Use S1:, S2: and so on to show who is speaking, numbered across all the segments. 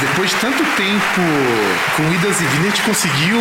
S1: Depois de tanto tempo com idas e vindas, a gente conseguiu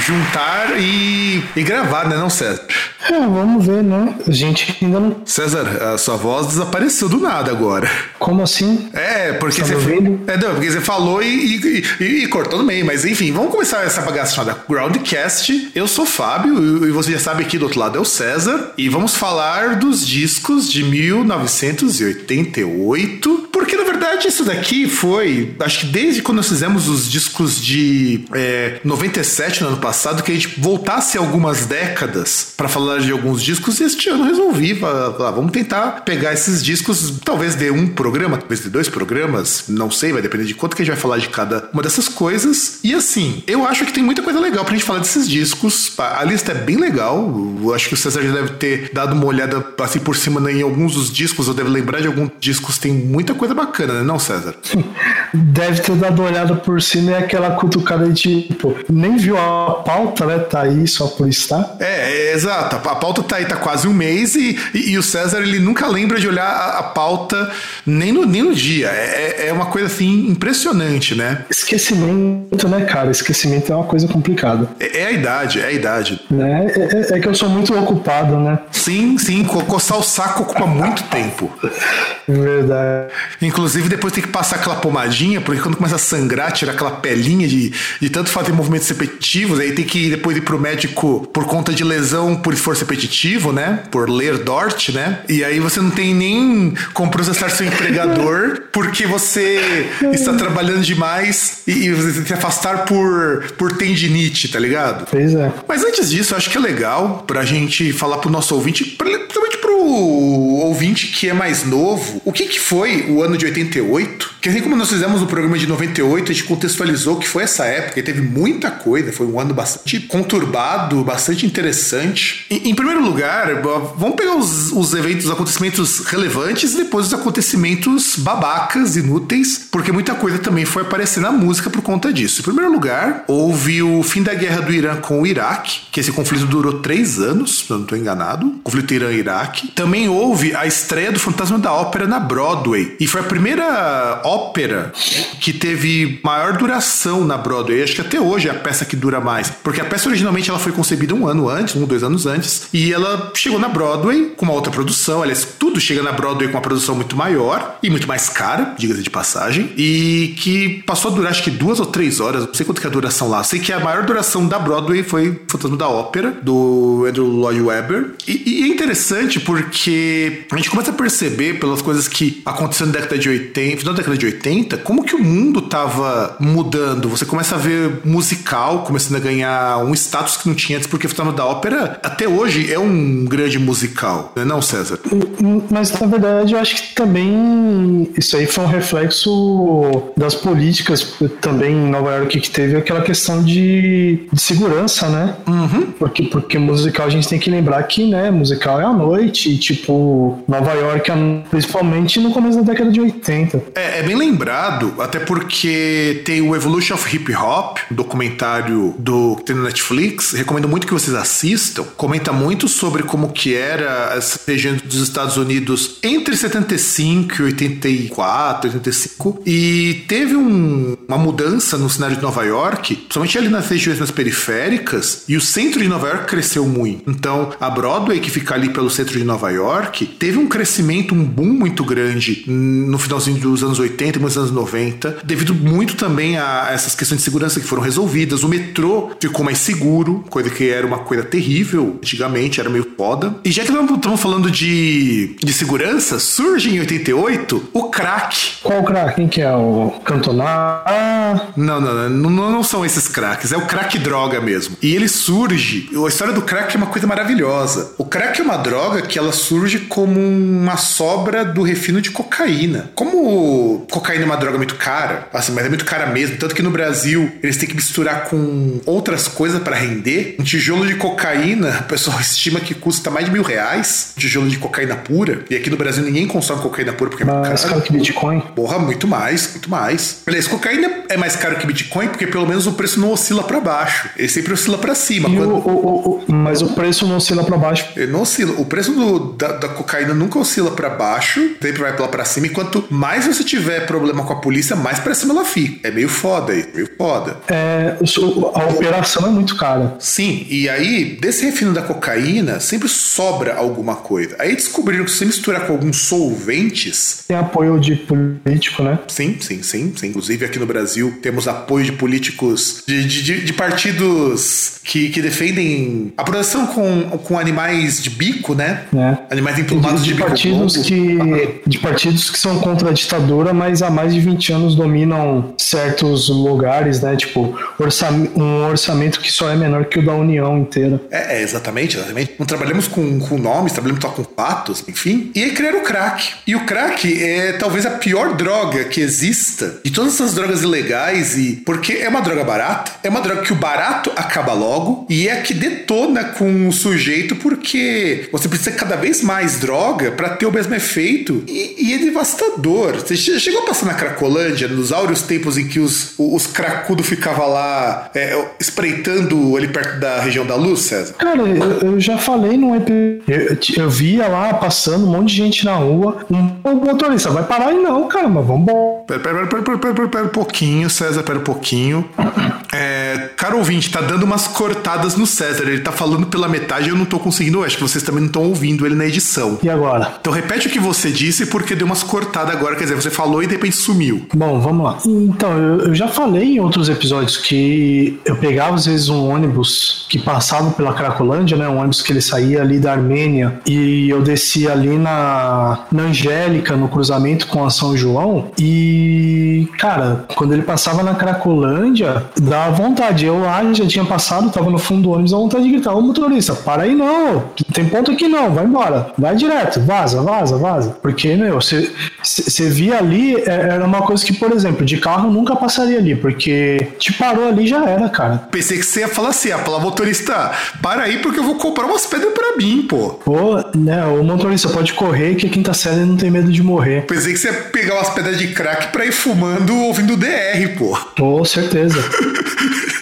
S1: juntar e, e gravar, né, não, César?
S2: É, vamos ver, né? A gente ainda não.
S1: César, a sua voz desapareceu do nada agora.
S2: Como assim?
S1: É, porque
S2: tá
S1: você.
S2: Ouvindo?
S1: É, não, porque você falou e, e, e, cortou no meio, mas enfim, vamos começar essa bagaça chamada Groundcast. Eu sou o Fábio e você já sabe aqui do outro lado é o César. E vamos falar dos discos de 1988. Porque verdade isso daqui foi. Acho que desde quando nós fizemos os discos de é, 97 no ano passado, que a gente voltasse algumas décadas para falar de alguns discos, e este ano resolvi vamos tentar pegar esses discos, talvez de um programa, talvez de dois programas, não sei, vai depender de quanto que a gente vai falar de cada uma dessas coisas. E assim, eu acho que tem muita coisa legal pra gente falar desses discos. A lista é bem legal. Eu acho que o César já deve ter dado uma olhada assim por cima né, em alguns dos discos, ou deve lembrar de alguns discos, tem muita coisa bacana, né, não, César?
S2: Deve ter dado uma olhada por cima e aquela cutucada de tipo, nem viu a pauta, né? Tá aí só por estar.
S1: É, é exato. A pauta tá aí, tá quase um mês e, e, e o César ele nunca lembra de olhar a, a pauta nem no, nem no dia. É, é, é uma coisa assim impressionante, né?
S2: Esquecimento, né, cara? Esquecimento é uma coisa complicada.
S1: É, é a idade, é a idade.
S2: Né? É, é, é que eu sou muito ocupado, né?
S1: Sim, sim. Coçar o saco ocupa muito tempo.
S2: Verdade.
S1: Inclusive, depois tem que passar aquela pomadinha, porque quando começa a sangrar, tira aquela pelinha de, de tanto fazer movimentos repetitivos, aí tem que depois ir pro médico por conta de lesão por esforço repetitivo, né? Por ler Dort, né? E aí você não tem nem como processar seu empregador, porque você está trabalhando demais e, e você tem que afastar por, por tendinite, tá ligado?
S2: Pois é.
S1: Mas antes disso, eu acho que é legal pra gente falar pro nosso ouvinte, principalmente pro ouvinte que é mais novo, o que, que foi o ano de 88? Que assim como nós fizemos no programa de 98, a gente contextualizou que foi essa época e teve muita coisa, foi um ano bastante conturbado, bastante interessante. Em, primeiro lugar, vamos pegar os, os eventos, os acontecimentos relevantes e depois os acontecimentos babacas, inúteis, porque muita coisa também foi aparecer na música por conta disso. Em primeiro lugar, houve o fim da guerra do Irã com o Iraque, que esse conflito durou três anos, se eu não estou enganado. Conflito Irã-Iraque. Também houve a estreia do Fantasma da Ópera na Broadway. E foi a primeira ópera que teve maior duração na Broadway. Acho que até hoje é a peça que dura mais. Porque a peça originalmente ela foi concebida um ano antes, um, dois anos antes. E ela chegou na Broadway com uma outra produção. Aliás, tudo chega na Broadway com uma produção muito maior e muito mais cara, diga-se de passagem. E que passou a durar acho que duas ou três horas. Não sei quanto que é a duração lá. Sei que a maior duração da Broadway foi Fantasma da Ópera, do Andrew Lloyd Webber. E, e é interessante porque a gente começa a perceber pelas coisas que aconteceram na década de 80, final da década de 80, como que o mundo tava mudando. Você começa a ver musical começando a ganhar um status que não tinha antes, porque o Fantasma da Ópera até hoje é um grande musical, não é não, César?
S2: Mas na verdade eu acho que também isso aí foi um reflexo das políticas também em Nova York que teve aquela questão de, de segurança, né?
S1: Uhum.
S2: Porque, porque musical a gente tem que lembrar que, né, musical é à noite, e, tipo, Nova York, principalmente no começo da década de 80.
S1: É, é bem lembrado, até porque tem o Evolution of Hip Hop, um documentário do que tem no Netflix, recomendo muito que vocês assistam. Comenta muito sobre como que era as regiões dos Estados Unidos entre 75 e 84, 85, e teve um, uma mudança no cenário de Nova York, principalmente ali nas regiões mais periféricas, e o centro de Nova York cresceu muito. Então, a Broadway, que fica ali pelo centro de Nova York, teve um crescimento, um boom muito grande no finalzinho dos anos 80 e nos anos 90, devido muito também a essas questões de segurança que foram resolvidas. O metrô ficou mais seguro, coisa que era uma coisa terrível antigamente, era meio foda. E já que estamos falando de, de segurança, surge em 88 o crack.
S2: Qual crack? Quem que é? O Cantonar?
S1: Não, não, não, não, não são esses cracks, é o crack droga mesmo. E ele surge, a história do crack é uma coisa maravilhosa. O crack é uma droga que ela surge como uma sobra do refino de cocaína. Como cocaína é uma droga muito cara, assim, mas é muito cara mesmo, tanto que no Brasil eles têm que misturar com outras coisas para render. Um tijolo de cocaína, o pessoal estima que custa mais de mil reais, um tijolo de cocaína pura. E aqui no Brasil ninguém consome cocaína pura porque é muito
S2: mais caro que Bitcoin.
S1: Porra, muito mais, muito mais. Aliás, cocaína é mais caro que Bitcoin porque pelo menos o preço não oscila para baixo. Ele sempre oscila para cima.
S2: Quando... O, o, o, mas o preço não oscila para baixo.
S1: Ele não oscila. O preço do, da, da, cocaína nunca oscila para baixo, sempre vai lá para cima. E quanto mais você tiver problema com a polícia, mais para cima ela fica. É meio foda aí, meio foda.
S2: É, a operação é muito cara.
S1: Sim, e aí, desse refino da cocaína, sempre sobra alguma coisa. Aí descobriram que se você misturar com alguns solventes.
S2: Tem apoio de político, né?
S1: Sim, sim, sim. sim. Inclusive aqui no Brasil temos apoio de políticos, de, de, de partidos que, que defendem a produção com, com animais de bico, né?
S2: É.
S1: Animais emplumados de, de,
S2: de partidos que De partidos que são contra a ditadura, mas há mais de 20 anos dominam certos lugares, né? Tipo, um orçamento que só é menor que o da União inteira.
S1: É, é exatamente, exatamente. Não trabalhamos com, com nomes, trabalhamos só com fatos, enfim. E aí criaram o crack. E o crack é talvez a pior droga que exista de todas essas drogas ilegais, e porque é uma droga barata, é uma droga que o barato acaba logo, e é a que detona com o sujeito, porque você precisa cada vez mais droga para ter o mesmo efeito, e, e, é devastador. Você chegou a passar na Cracolândia, nos áureos tempos em que os, os cracudos ficavam lá é, espreitando ali perto da região da luz, César?
S2: Cara, eu, eu já falei num episódio. Eu, eu, via lá passando um monte de gente na rua. Um, motorista vai parar e não, cara, mas vambora.
S1: Pera, pera, pera, pera, pera, pera, pera um pouquinho, César, pera um pouquinho. Caro ouvinte, tá dando umas cortadas no César. Ele tá falando pela metade e eu não tô conseguindo. Acho que vocês também não estão ouvindo ele na edição.
S2: E agora?
S1: Então repete o que você disse porque deu umas cortadas agora. Quer dizer, você falou e de repente sumiu.
S2: Bom, vamos lá. Então, eu, eu já falei em outros episódios que eu pegava às vezes um ônibus que passava pela Cracolândia, né? Um ônibus que ele saía ali da Armênia e eu descia ali na, na Angélica, no cruzamento com a São João. E, cara, quando ele passava na Cracolândia, dava vontade. Eu lá já tinha passado, tava no fundo do ônibus, a vontade de gritar: Ô motorista, para aí não, tem ponto aqui não, vai embora, vai direto, vaza, vaza, vaza. Porque, meu, você via ali, é, era uma coisa que, por exemplo, de carro nunca passaria ali, porque te parou ali já era, cara.
S1: Pensei que você ia falar assim: a palavra motorista, para aí porque eu vou comprar umas pedras pra mim, pô.
S2: Pô, né, o motorista pode correr que a quinta série não tem medo de morrer.
S1: Pensei que você ia pegar umas pedras de crack pra ir fumando ouvindo DR, pô.
S2: Com certeza.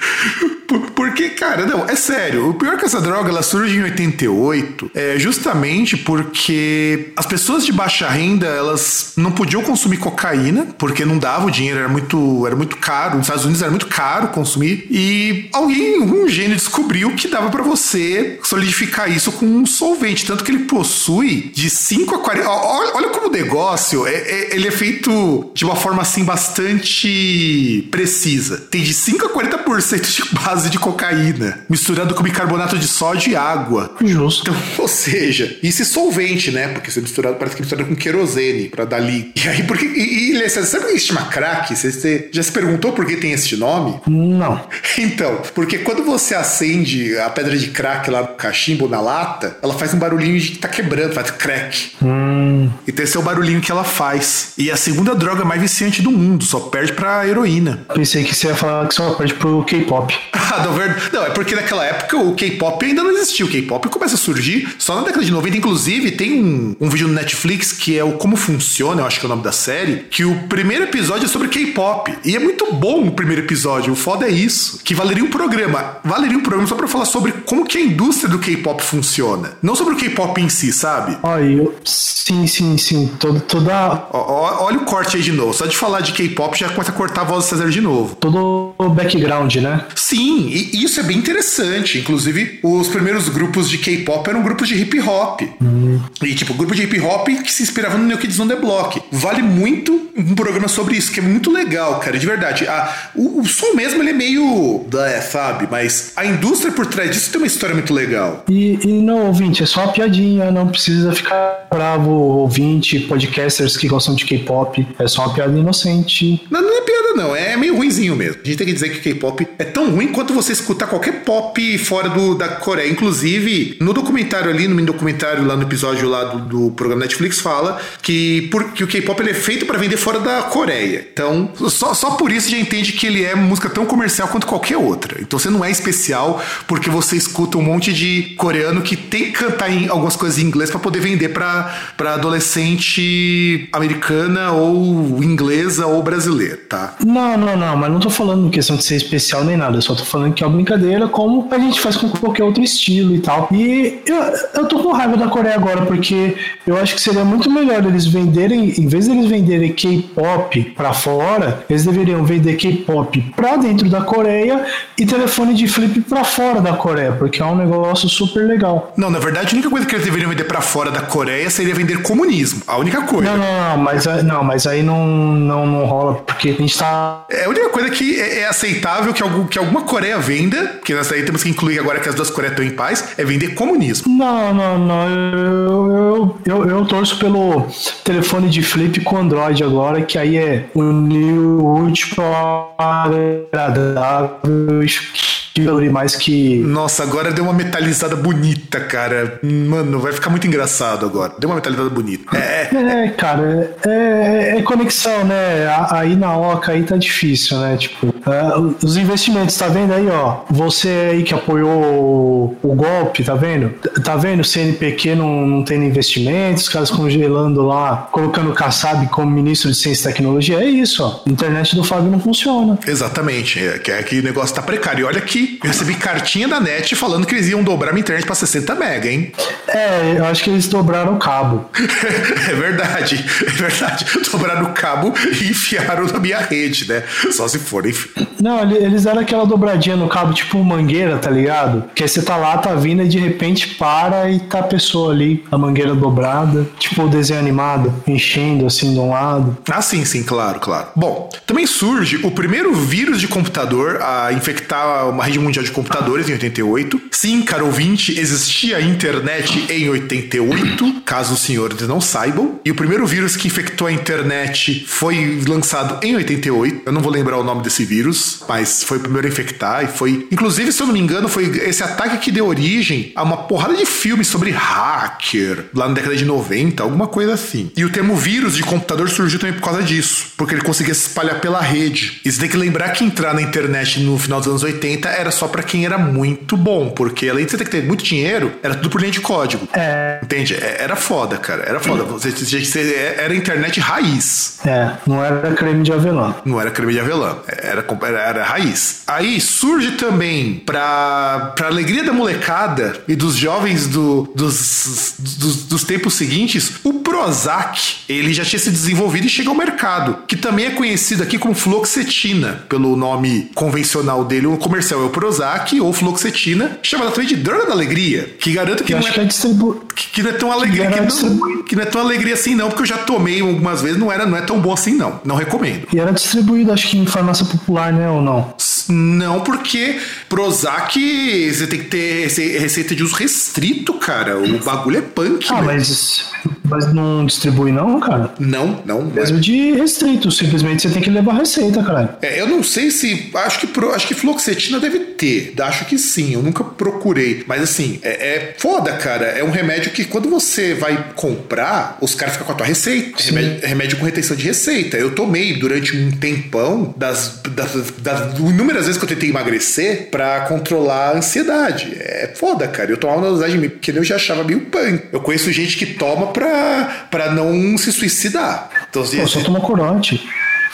S1: Porque, cara, não, é sério. O pior é que essa droga ela surge em 88 é justamente porque as pessoas de baixa renda elas não podiam consumir cocaína porque não dava o dinheiro, era muito, era muito caro. Nos Estados Unidos era muito caro consumir e alguém, um gênio descobriu que dava para você solidificar isso com um solvente, tanto que ele possui de 5 a 40. Olha, olha como o negócio é, é, ele é feito de uma forma assim bastante precisa. Tem de 5 a 40% de base de cocaína, misturado com bicarbonato de sódio e água.
S2: Justo.
S1: Então, ou seja, isso é solvente, né? Porque você misturado, parece que é misturado com querosene pra dar ali. E aí, porque. E, e, sabe o que se chama crack? Você, você já se perguntou por que tem esse nome?
S2: Não.
S1: Então, porque quando você acende a pedra de crack lá no cachimbo, na lata, ela faz um barulhinho de que tá quebrando, faz crack.
S2: Hum.
S1: Então esse é o barulhinho que ela faz. E é a segunda droga mais viciante do mundo, só perde pra heroína.
S2: Pensei que você ia falar que só perde pro K-pop.
S1: Não, é porque naquela época o K-pop ainda não existia. O K-pop começa a surgir só na década de 90. Inclusive, tem um, um vídeo no Netflix que é o Como Funciona, eu acho que é o nome da série, que o primeiro episódio é sobre K-pop. E é muito bom o primeiro episódio. O foda é isso. Que valeria um programa. Valeria um programa só pra falar sobre como que a indústria do K-pop funciona. Não sobre o K-pop em si, sabe?
S2: Olha, sim, sim, sim. Todo, toda.
S1: olha o corte aí de novo. Só de falar de K-pop já começa a cortar a voz do César de novo.
S2: Todo o background, né?
S1: Sim, e, e isso é bem interessante. Inclusive, os primeiros grupos de K-pop eram grupos de hip hop.
S2: Hum.
S1: E, tipo, grupo de hip hop que se inspirava no New Kids on the Block. Vale muito um programa sobre isso, que é muito legal, cara, de verdade. Ah, o, o som mesmo, ele é meio. É, sabe? Mas a indústria por trás disso tem uma história muito legal.
S2: E, e não, ouvinte, é só uma piadinha, não precisa ficar bravo, ouvinte, podcasters que gostam de K-pop. É só uma piada inocente.
S1: Não, não é piada, não. É meio ruinzinho mesmo. A gente tem que dizer que o K-pop é tão ruim quanto você escutar qualquer pop fora do, da Coreia. Inclusive, no documentário ali, no mini documentário lá no episódio lá do, do programa Netflix, fala que, por, que o K-pop ele é feito para vender fora da Coreia. Então, só, só por isso já entende que ele é música tão comercial quanto qualquer outra. Então você não é especial porque você escuta um monte de coreano que tem que cantar em algumas coisas em inglês para poder vender para adolescente americana ou inglesa ou brasileira, tá?
S2: Não, não, não, mas não tô falando questão de ser especial nem nada, eu só tô falando que brincadeira como a gente faz com qualquer outro estilo e tal. E eu, eu tô com raiva da Coreia agora porque eu acho que seria muito melhor eles venderem, em vez de eles venderem K-pop para fora, eles deveriam vender K-pop para dentro da Coreia e telefone de flip para fora da Coreia, porque é um negócio super legal.
S1: Não, na verdade, a única coisa que eles deveriam vender para fora da Coreia seria vender comunismo. A única coisa.
S2: Não, não, não, mas, não, mas aí não, não, não rola, porque a gente tá.
S1: É a única coisa que é, é aceitável que, algum, que alguma Coreia venda, porque nós aí temos que incluir agora que as duas Coreias estão em paz, é vender comunismo.
S2: Não, não, não. Eu, eu, eu, eu torço pelo telefone de flip com Android agora, que aí é o último agradável mais que.
S1: Nossa, agora deu uma metalizada bonita, cara. Mano, vai ficar muito engraçado agora. Deu uma metalizada bonita.
S2: É, é cara, é, é, conexão, né? Aí na Oca aí tá difícil, né? Tipo, é, os investimentos, tá vendo aí, ó? Você aí que apoiou o, golpe, tá vendo? Tá vendo? O CNPq não, não tendo investimentos, os caras congelando lá, colocando o Kassab como ministro de Ciência e Tecnologia. É isso, ó. A internet do Fábio não funciona.
S1: Exatamente. É que, é que o negócio tá precário. E olha que eu recebi cartinha da NET falando que eles iam dobrar minha internet para 60 mega, hein?
S2: É, eu acho que eles dobraram o cabo.
S1: é verdade, é verdade. Dobraram o cabo e enfiaram na minha rede, né? Só se for, enfim.
S2: Não, eles deram aquela dobradinha no cabo, tipo mangueira, tá ligado? Que aí você tá lá, tá vindo e de repente para e tá a pessoa ali, a mangueira dobrada, tipo o desenho animado, enchendo assim de um lado.
S1: Ah, sim, sim, claro, claro. Bom, também surge o primeiro vírus de computador a infectar uma rede mundial de computadores em 88. Sim, caro ouvinte, existia internet em 88, caso os senhores não saibam. E o primeiro vírus que infectou a internet foi lançado em 88. Eu não vou lembrar o nome desse vírus, mas foi o primeiro a infectar e foi, inclusive, se eu não me engano, foi esse ataque que deu origem a uma porrada de filmes sobre hacker lá na década de 90, alguma coisa assim. E o termo vírus de computador surgiu também por causa disso, porque ele conseguia se espalhar pela rede. E você tem que lembrar que entrar na internet no final dos anos 80 era só para quem era muito bom, porque além de você ter que ter muito dinheiro, era tudo por linha de código.
S2: É.
S1: Entende? É, era foda, cara. Era foda. Você, você, era internet raiz.
S2: É, não era creme de avelã.
S1: Não era creme de avelã. Era, era, era raiz. Aí surge também, pra, pra alegria da molecada e dos jovens do, dos, dos, dos tempos seguintes, o Prozac. Ele já tinha se desenvolvido e chegou ao mercado, que também é conhecido aqui como fluoxetina, pelo nome convencional dele, o comercial é o Prozac ou fluoxetina, chamada também de droga da alegria, que garanto que, não é,
S2: que, é distribu...
S1: que, que, não é tão alegria, que, não, que não é tão alegria assim não, porque eu já tomei algumas vezes, não era, não é tão bom assim não, não recomendo.
S2: E era distribuído acho que em farmácia popular, né, ou não?
S1: Não, porque Prozac você tem que ter receita de uso restrito, cara. O bagulho é punk.
S2: Ah, mas, mas não distribui, não, cara?
S1: Não, não.
S2: Mesmo é. de restrito, simplesmente você tem que levar receita, cara.
S1: É, eu não sei se. Acho que, acho que fluoxetina deve ter. Acho que sim, eu nunca procurei. Mas assim, é, é foda, cara. É um remédio que quando você vai comprar, os caras ficam com a tua receita. Remédio, remédio, com retenção de receita. Eu tomei durante um tempão das, das, das inúmeras vezes que eu tentei emagrecer para controlar a ansiedade. É foda, cara. Eu tomava uma dosagem que eu já achava meio punk. Eu conheço gente que toma pra, pra não se suicidar.
S2: Então, Pô, só toma corante.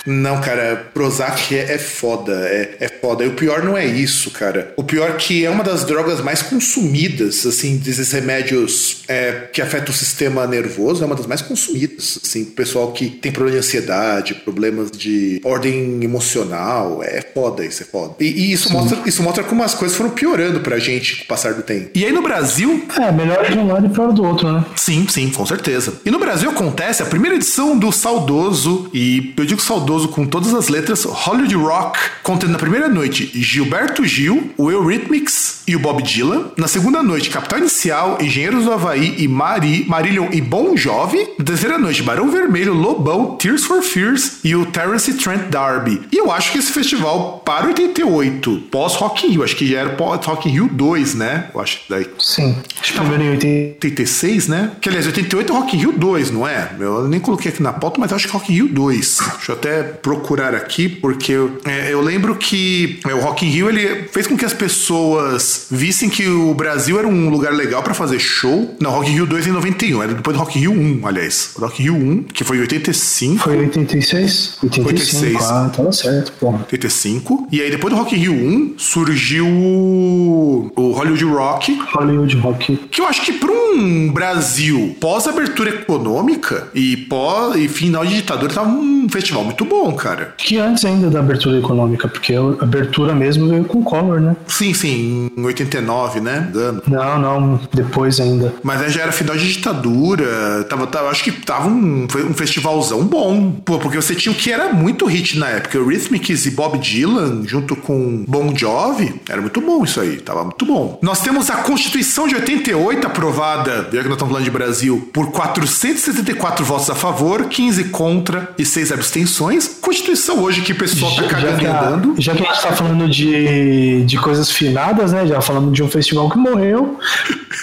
S3: Não, cara, Prozac é, é foda, é, é foda. E o pior não é isso, cara. O pior é que é uma das drogas mais consumidas, assim, desses remédios é, que afetam o sistema nervoso, é uma das mais consumidas, assim, pessoal que tem problema de ansiedade, problemas de ordem emocional, é foda isso, é foda. E, e isso, mostra, isso mostra como as coisas foram piorando pra gente com o passar do tempo.
S1: E aí no Brasil,
S2: É, melhor de um lado e pior do outro, né?
S1: Sim, sim, com certeza. E no Brasil acontece a primeira edição do saudoso, e eu digo saudoso com todas as letras, Hollywood Rock, contendo na primeira noite Gilberto Gil, o Eurythmics e o Bob Dylan. Na segunda noite, Capital Inicial, Engenheiros do Havaí e Mari, Marillion e Bon Jovi. Na terceira noite, Barão Vermelho, Lobão, Tears for Fears e o Terence Trent D'Arby. E eu acho que esse festival para 88, pós Rock in Rio, acho que já era pós Rock in Rio 2, né? Eu acho que daí
S2: Sim. Acho que primeiro em 80.
S1: 86, né? Que aliás, 88 é Rock in Rio 2, não é? Eu nem coloquei aqui na pauta, mas acho que Rock in Rio 2. Deixa eu até procurar aqui, porque eu, é, eu lembro que é, o Rock in Rio ele fez com que as pessoas vissem que o Brasil era um lugar legal pra fazer show. Não, Rock in Rio 2 em 91, era depois do Rock in Rio 1, aliás. Rock in Rio 1, que foi em 85.
S2: Foi 86? 85,
S1: 86.
S2: ah, tava certo, porra.
S1: 85. E aí, depois do Rock in Rio 1, surgiu o, o Hollywood Rock,
S2: Hollywood Rock.
S1: que eu acho que para um Brasil pós-abertura econômica e pós e final de ditadura tava um festival muito bom, cara.
S2: Que antes ainda da abertura econômica, porque a abertura mesmo veio com Collor, né?
S1: Sim, sim, em 89, né? Dano.
S2: Não, não, depois ainda.
S1: Mas aí já era final de ditadura, tava, tava- acho que tava um, foi um festivalzão bom, pô, porque você tinha o que era muito hit na época, Eurythmics e Bob Dylan, junto com Bon Jovi, era muito bom isso aí, tava muito bom. Nós temos a Constituição de 88 aprovada, já que nós estamos falando de Brasil, por 474 votos a favor, 15 contra e 6 abstenções. Constituição hoje que o pessoal tá
S2: Já
S1: cagando
S2: que,
S1: e
S2: a,
S1: andando.
S2: já que a gente tá falando de, de coisas finadas, né? Já falando de um festival que morreu,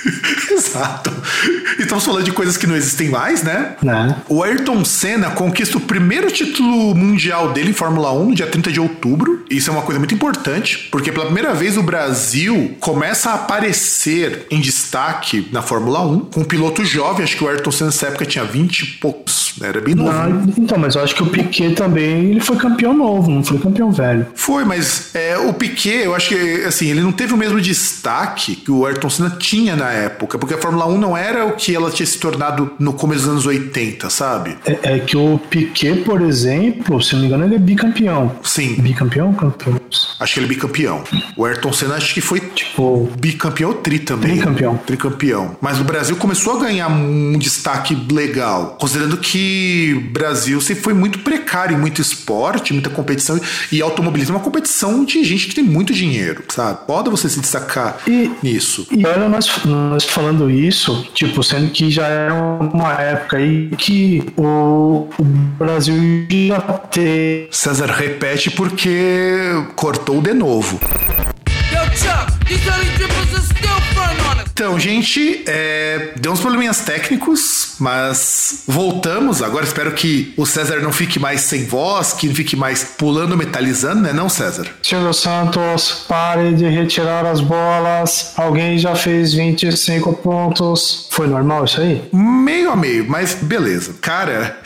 S1: Exato. E estamos falando de coisas que não existem mais, né?
S2: né?
S1: O Ayrton Senna conquista o primeiro título mundial dele em Fórmula 1 no dia 30 de outubro. Isso é uma coisa muito importante, porque pela primeira vez o Brasil começa a aparecer em destaque na Fórmula 1 com um piloto jovem. Acho que o Ayrton Senna nessa época tinha 20 e poucos, né? era bem novo.
S2: Não, então, mas eu acho que o Piquet também ele foi campeão novo, não foi campeão velho.
S1: Foi, mas é, o Piquet, eu acho que assim, ele não teve o mesmo destaque que o Ayrton Senna tinha na época, porque a Fórmula 1 não era o que ela tinha se tornado no começo dos anos 80, sabe?
S2: É, é que o Piquet, por exemplo, se não me engano, ele é bicampeão.
S1: Sim,
S2: Bicampeão? Campeão?
S1: Acho que ele é bicampeão. O Ayrton Senna acho que foi
S2: Tipo,
S1: bicampeão ou tri também.
S2: Tricampeão.
S1: Tricampeão. Mas o Brasil começou a ganhar um destaque legal, considerando que o Brasil sempre foi muito precário em muito esporte, muita competição, e automobilismo é uma competição de gente que tem muito dinheiro, sabe? Pode você se destacar
S2: E-
S1: nisso.
S2: E olha nós, nós falando isso, tipo, sendo que já era uma época aí que o, o Brasil já ter.
S1: César repete porque cortou de novo. Então, gente, é, deu uns probleminhas técnicos, mas voltamos. Agora espero que o César não fique mais sem voz, que não fique mais pulando, metalizando, né, não, César?
S2: Silvio Santos, pare de retirar as bolas. Alguém já fez 25 pontos. Foi normal isso aí?
S1: Meio a meio, mas beleza. Cara,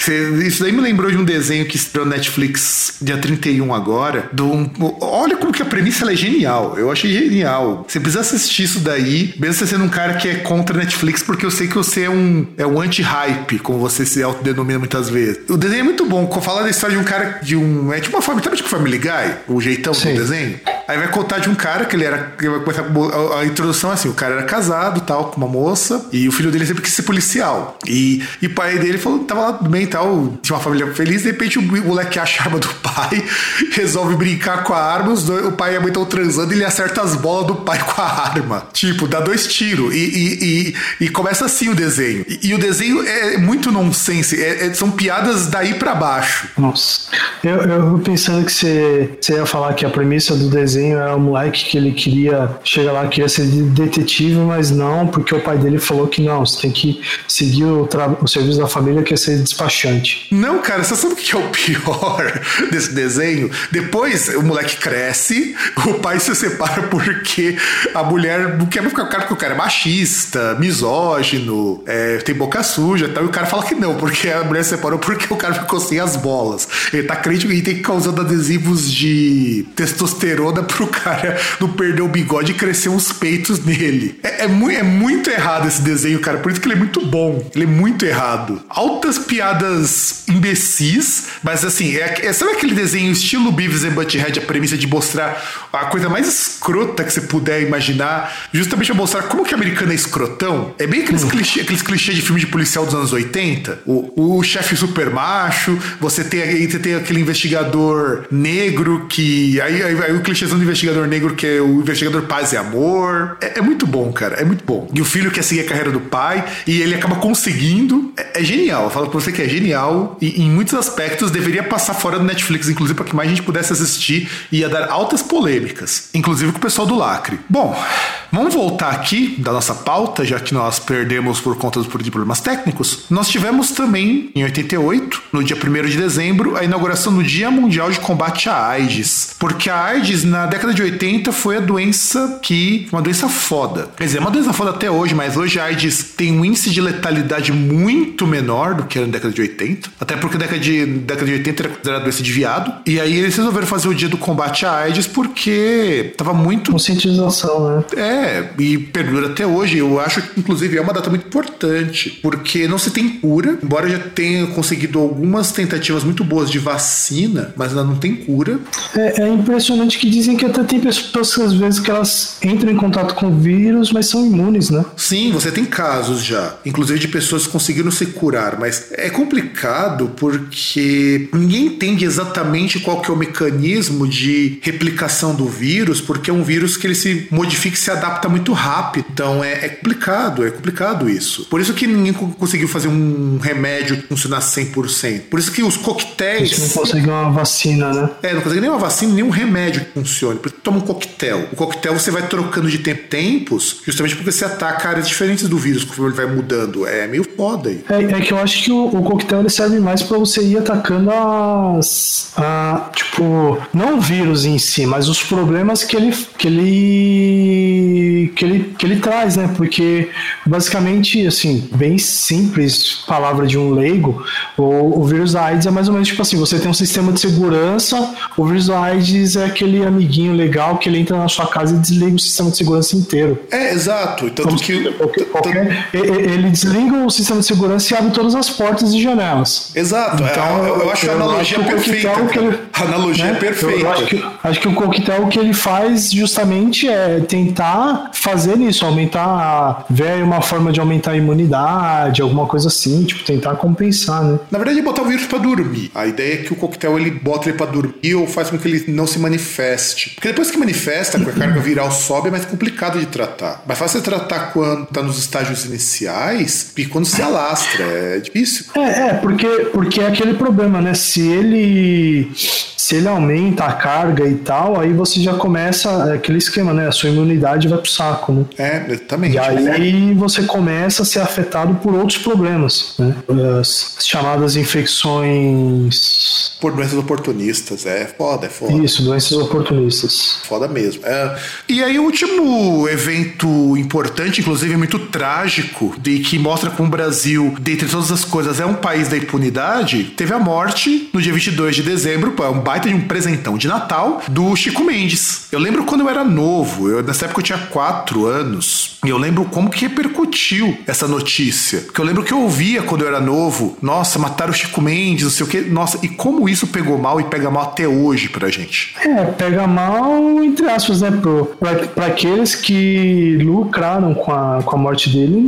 S1: isso daí me lembrou de um desenho que estreou na Netflix dia 31 agora. Do um- olha como que a premissa é genial. Eu achei genial. Você precisa assistir isso daí, mesmo você sendo um cara que é contra a Netflix, porque eu sei que você é um, é um anti-hype, como você se autodenomina muitas vezes. O desenho é muito bom. Fala da história de um cara de um. É tipo uma família, sabe tipo Family Guy? O jeitão
S2: Sim.
S1: do desenho? Aí vai contar de um cara que ele era. vai começar a, a introdução assim: o cara era casado tal, com uma moça, e o filho dele sempre quis ser policial. E, o pai dele falou tava lá bem tal, tinha uma família feliz, de repente o moleque acha a arma do pai, resolve brincar com a arma, dois, o pai e a mãe estão transando e ele acerta as bolas do pai com a arma. Tipo, dá dois tiros. E, e, e, e começa assim o desenho. E, e o desenho é muito nonsense, é- é- são piadas daí pra baixo.
S2: Nossa. Eu, eu pensando que você ia falar que a premissa do desenho era o moleque que ele queria chegar lá, queria ser de- detetive, mas não, porque o pai dele falou que não, você tem que seguir o, o serviço da família que é ser despachante.
S1: Não, cara, você sabe o que é o pior desse desenho? Depois o moleque cresce, o pai se separa porque a mulher não quer mais ficar com o cara, porque o cara é machista, misógino, é, tem boca suja e tal. E o cara fala que não, porque a mulher se separou porque o cara ficou sem as bolas. Ele tá frente e tem que usando adesivos de testosterona pro cara não perder o bigode e crescer uns peitos nele. É, é, mu é muito errado esse desenho, cara. Por isso que ele é muito bom. Ele é muito errado. Altas piadas imbecis, mas assim, é, é, sabe aquele desenho estilo Beavis and Butthead, a premissa de mostrar a coisa mais escrota que você puder imaginar, justamente pra mostrar como que a americana é escrotão? É bem aqueles, hum. clichê, aqueles clichês de filme de policial dos anos 80. O, o chefe super macho, você tem, aí, você tem aquele investigador negro que. Aí, aí, aí o clichêzão do investigador negro que é o investigador paz e amor. É, é, muito bom, cara. É muito bom. E o filho quer seguir a carreira do pai e ele acaba conseguindo. É, é genial. Eu falo pra você que é genial e em muitos aspectos deveria passar fora do Netflix, inclusive, para que mais gente pudesse assistir e ia dar altas polêmicas, inclusive com o pessoal do Lacre. Bom, vamos voltar aqui da nossa pauta, já que nós perdemos por conta dos problemas técnicos. Nós tivemos também, em 88, no dia 1 de dezembro, a inauguração do Dia Mundial de Combate à AIDS. Porque a AIDS, na década de 80, foi a doença que. uma doença foda. Quer dizer, é uma doença foda até hoje, mas hoje a AIDS tem um índice de letalidade muito menor do que era na década de 80. Até porque na década de, década de 80 era considerada doença de viado. E aí eles resolveram fazer o dia do combate à AIDS porque tava muito.
S2: Conscientização, né?
S1: É, e perdura até hoje. Eu acho que, inclusive, é uma data muito importante, porque não se tem cura, embora já tenha conseguido algumas tentativas muito boas de vacina, mas ainda não tem cura.
S2: É, é impressionante que dizem que até tem pessoas que às vezes que elas entram em contato com o vírus, mas são imunes, né?
S1: Sim, você tem casos já, inclusive de pessoas que conseguiram se curar, mas é complicado porque ninguém entende exatamente qual que é o mecanismo de replicação do vírus, porque é um vírus que ele se modifica e se adapta muito rápido. Então é, é complicado, é complicado isso. Por isso que ninguém conseguiu fazer um remédio que funcionasse 100%. Por isso que os coquetéis.
S2: Isso não consegue uma vacina, né?
S1: É, não consegue nem uma vacina, nem um remédio que funcione. Por isso que toma um coquetel. O coquetel você vai trocando de tempo tempos, justamente porque você ataca áreas diferentes do vírus conforme ele vai mudando. É meio foda aí.
S2: É, é que eu acho que o, o coquetel ele serve mais para você ir atacando as. A, tipo, não o vírus em si, mas os problemas que ele, que ele, que ele, que ele traz, né? Porque basicamente, assim, bem simples, palavra de um leigo, o, o vírus AIDS é mais ou menos tipo assim: você tem um sistema de segurança, o vírus AIDS é aquele amiguinho legal que ele entra na sua casa e desliga o sistema de segurança inteiro.
S1: É, exato. Tanto Como que.
S2: Qualquer, qualquer, ele desliga o sistema de segurança e abre todas as portas e janelas.
S1: Exato. É, então, eu, eu acho a analogia perfeita. Ele, a analogia né? é perfeita.
S2: acho que, acho que o coquetel o que ele faz justamente é tentar fazer isso, aumentar, ver uma forma de aumentar a imunidade, alguma coisa assim, tipo, tentar compensar, né?
S1: Na verdade, é botar o vírus para dormir. A ideia é que o coquetel ele bota ele para dormir ou faz com que ele não se manifeste. Porque depois que manifesta, com a carga viral sobe, é mais complicado de tratar. Mas fácil é tratar quando tá nos estágios iniciais e quando se alastra. É difícil.
S2: É, é porque, porque é aquele problema, né? Se ele se ele aumenta a carga e tal, aí você já começa é aquele esquema, né? A sua imunidade vai pro saco, né?
S1: É, exatamente.
S2: E aí você começa a ser afetado por outros problemas, né? As chamadas infecções.
S1: Por doenças oportunistas, é foda, é foda.
S2: Isso, doenças oportunistas.
S1: Foda mesmo. É. E aí, o último evento importante, inclusive muito trágico, de que mostra como o Brasil, dentre todas as coisas, é um país da impunidade, teve a morte no dia 22 de dezembro, um baita de um presentão de Natal do Chico Mendes. Eu lembro quando eu era novo, eu, nessa época eu tinha 4 anos, e eu lembro como que repercutiu essa notícia. Porque eu lembro que eu ouvia quando eu era novo, nossa, mataram o Chico Mendes, não sei o que, nossa, e como isso pegou mal e pega mal até hoje pra gente.
S2: É, pega mal, entre aspas, né, pra aqueles que lucraram com a, com a morte dele,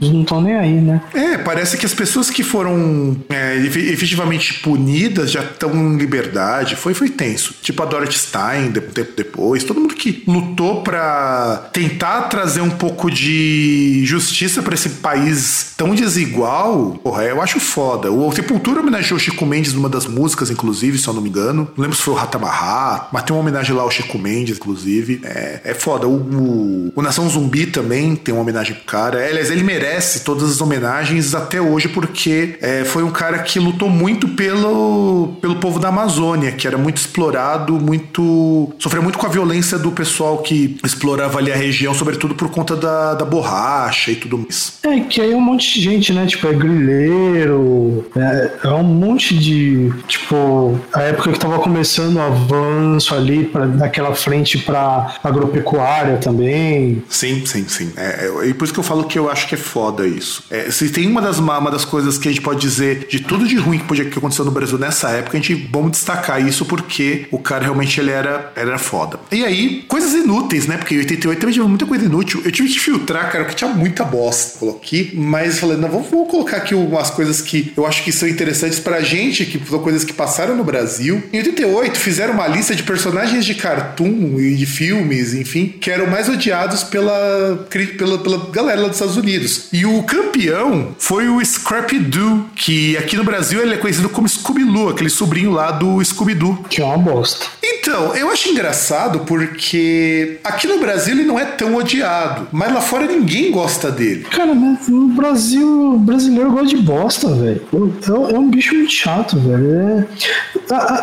S2: não estão nem aí, né?
S1: É, parece que as pessoas que foram é, efetivamente punidas já estão em liberdade, foi, foi tenso. Tipo a Dorothy Stein, de, tempo depois, todo mundo que lutou para tentar trazer um pouco de justiça para esse país tão desigual, porra, eu acho foda. O Sepultura homenageou Chico Mendes numa das músicas, inclusive, se eu não me engano. Não lembro se foi o Ratamarra, mas tem uma homenagem lá ao Chico Mendes, inclusive. É, é foda. O, o, o, Nação Zumbi também tem uma homenagem pro cara. É, aliás, ele merece todas as homenagens até hoje, porque é, foi um cara que lutou muito pelo, pelo povo da Amazônia, Que era muito explorado, muito. sofreu muito com a violência do pessoal que explorava ali a região, sobretudo por conta da, da borracha e tudo mais.
S2: É, que aí é um monte de gente, né? Tipo, é grileiro, é, é um monte de. Tipo, a época que tava começando o avanço ali pra, daquela frente pra agropecuária também.
S1: Sim, sim, sim. É, é, e por isso que eu falo que eu acho que é foda isso. É, se tem uma das, uma das coisas que a gente pode dizer de tudo de ruim que podia que aconteceu no Brasil nessa época, a gente vamos destacar isso porque o cara realmente ele era, era foda. E aí, coisas inúteis, né? Porque em 88 também tinha muita coisa inútil. Eu tive que filtrar, cara, porque tinha muita bosta. Coloquei, mas falei, não, vamos colocar aqui umas coisas que eu acho que são interessantes pra gente, que são coisas que passaram no Brasil. Em 88, fizeram uma lista de personagens de cartoon e de filmes, enfim, que eram mais odiados pela, pela, pela galera lá dos Estados Unidos. E o campeão foi o Scrappy-Doo, que aqui no Brasil ele é conhecido como Scooby-Loo, aquele sobrinho lá do Scooby-Doo.
S2: Que é uma bosta.
S1: Então, eu acho engraçado porque aqui no Brasil ele não é tão odiado, mas lá fora ninguém gosta dele.
S2: Cara, no Brasil, brasileiro gosta de bosta, velho. É, é um bicho muito chato, velho. É...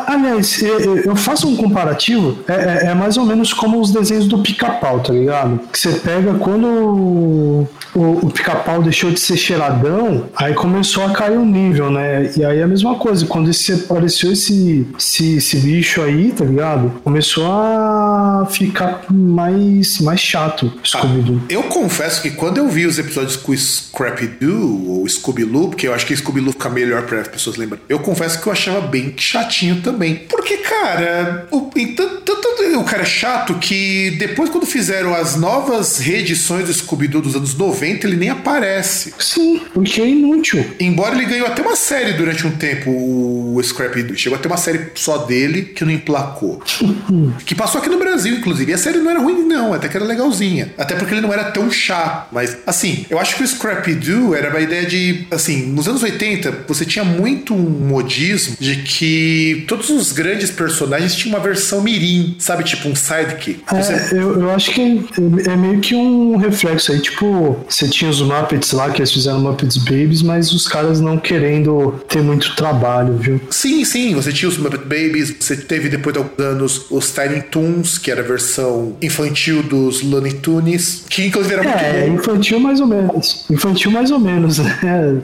S2: Aliás, é- é- eu faço um comparativo, é, é- é mais ou menos como os desenhos do pica-pau, tá ligado? Que você pega quando o, o- o pica-pau deixou de ser cheiradão, aí começou a cair o nível, né? E aí é a mesma coisa, quando esse, apareceu esse, esse, esse bicho aí, tá ligado? Começou a ficar mais, mais chato, Scooby-Doo.
S1: Eu confesso que quando eu vi os episódios com o Scrappy-Doo ou Scooby-Loo, porque eu acho que Scooby-Loo fica melhor para as pessoas lembrarem, eu confesso que eu achava bem chatinho também. Porque, cara, o, e tanto- tanto o cara é chato que depois, quando fizeram as novas reedições do Scooby-Doo dos anos 90, ele nem aparece.
S2: Sim, porque é inútil.
S1: Embora ele ganhou até uma série durante um tempo, o Scrappy-Doo. Chegou a ter uma série só dele que não emplacou. que passou aqui no Brasil, inclusive. E a série não era ruim, não. Até que era legalzinha. Até porque ele não era tão chato. Mas, assim, eu acho que o Scrappy-Doo era uma ideia de... Assim, nos anos 80, você tinha muito um modismo de que todos os grandes personagens tinham uma versão mirim. Sabe? Tipo um sidekick. Você-
S2: É, eu, eu acho que é, meio que um reflexo aí. Tipo, você tinha os Muppets lá, que eles fizeram Muppets Babies, mas os caras não querendo ter muito trabalho, viu?
S1: Sim, sim, você tinha os Muppet Babies, você teve depois de alguns anos os Tiny Toons, que era a versão infantil dos Looney Tunes, que inclusive era muito
S2: É,
S1: bom.
S2: infantil mais ou menos. Infantil mais ou menos, né?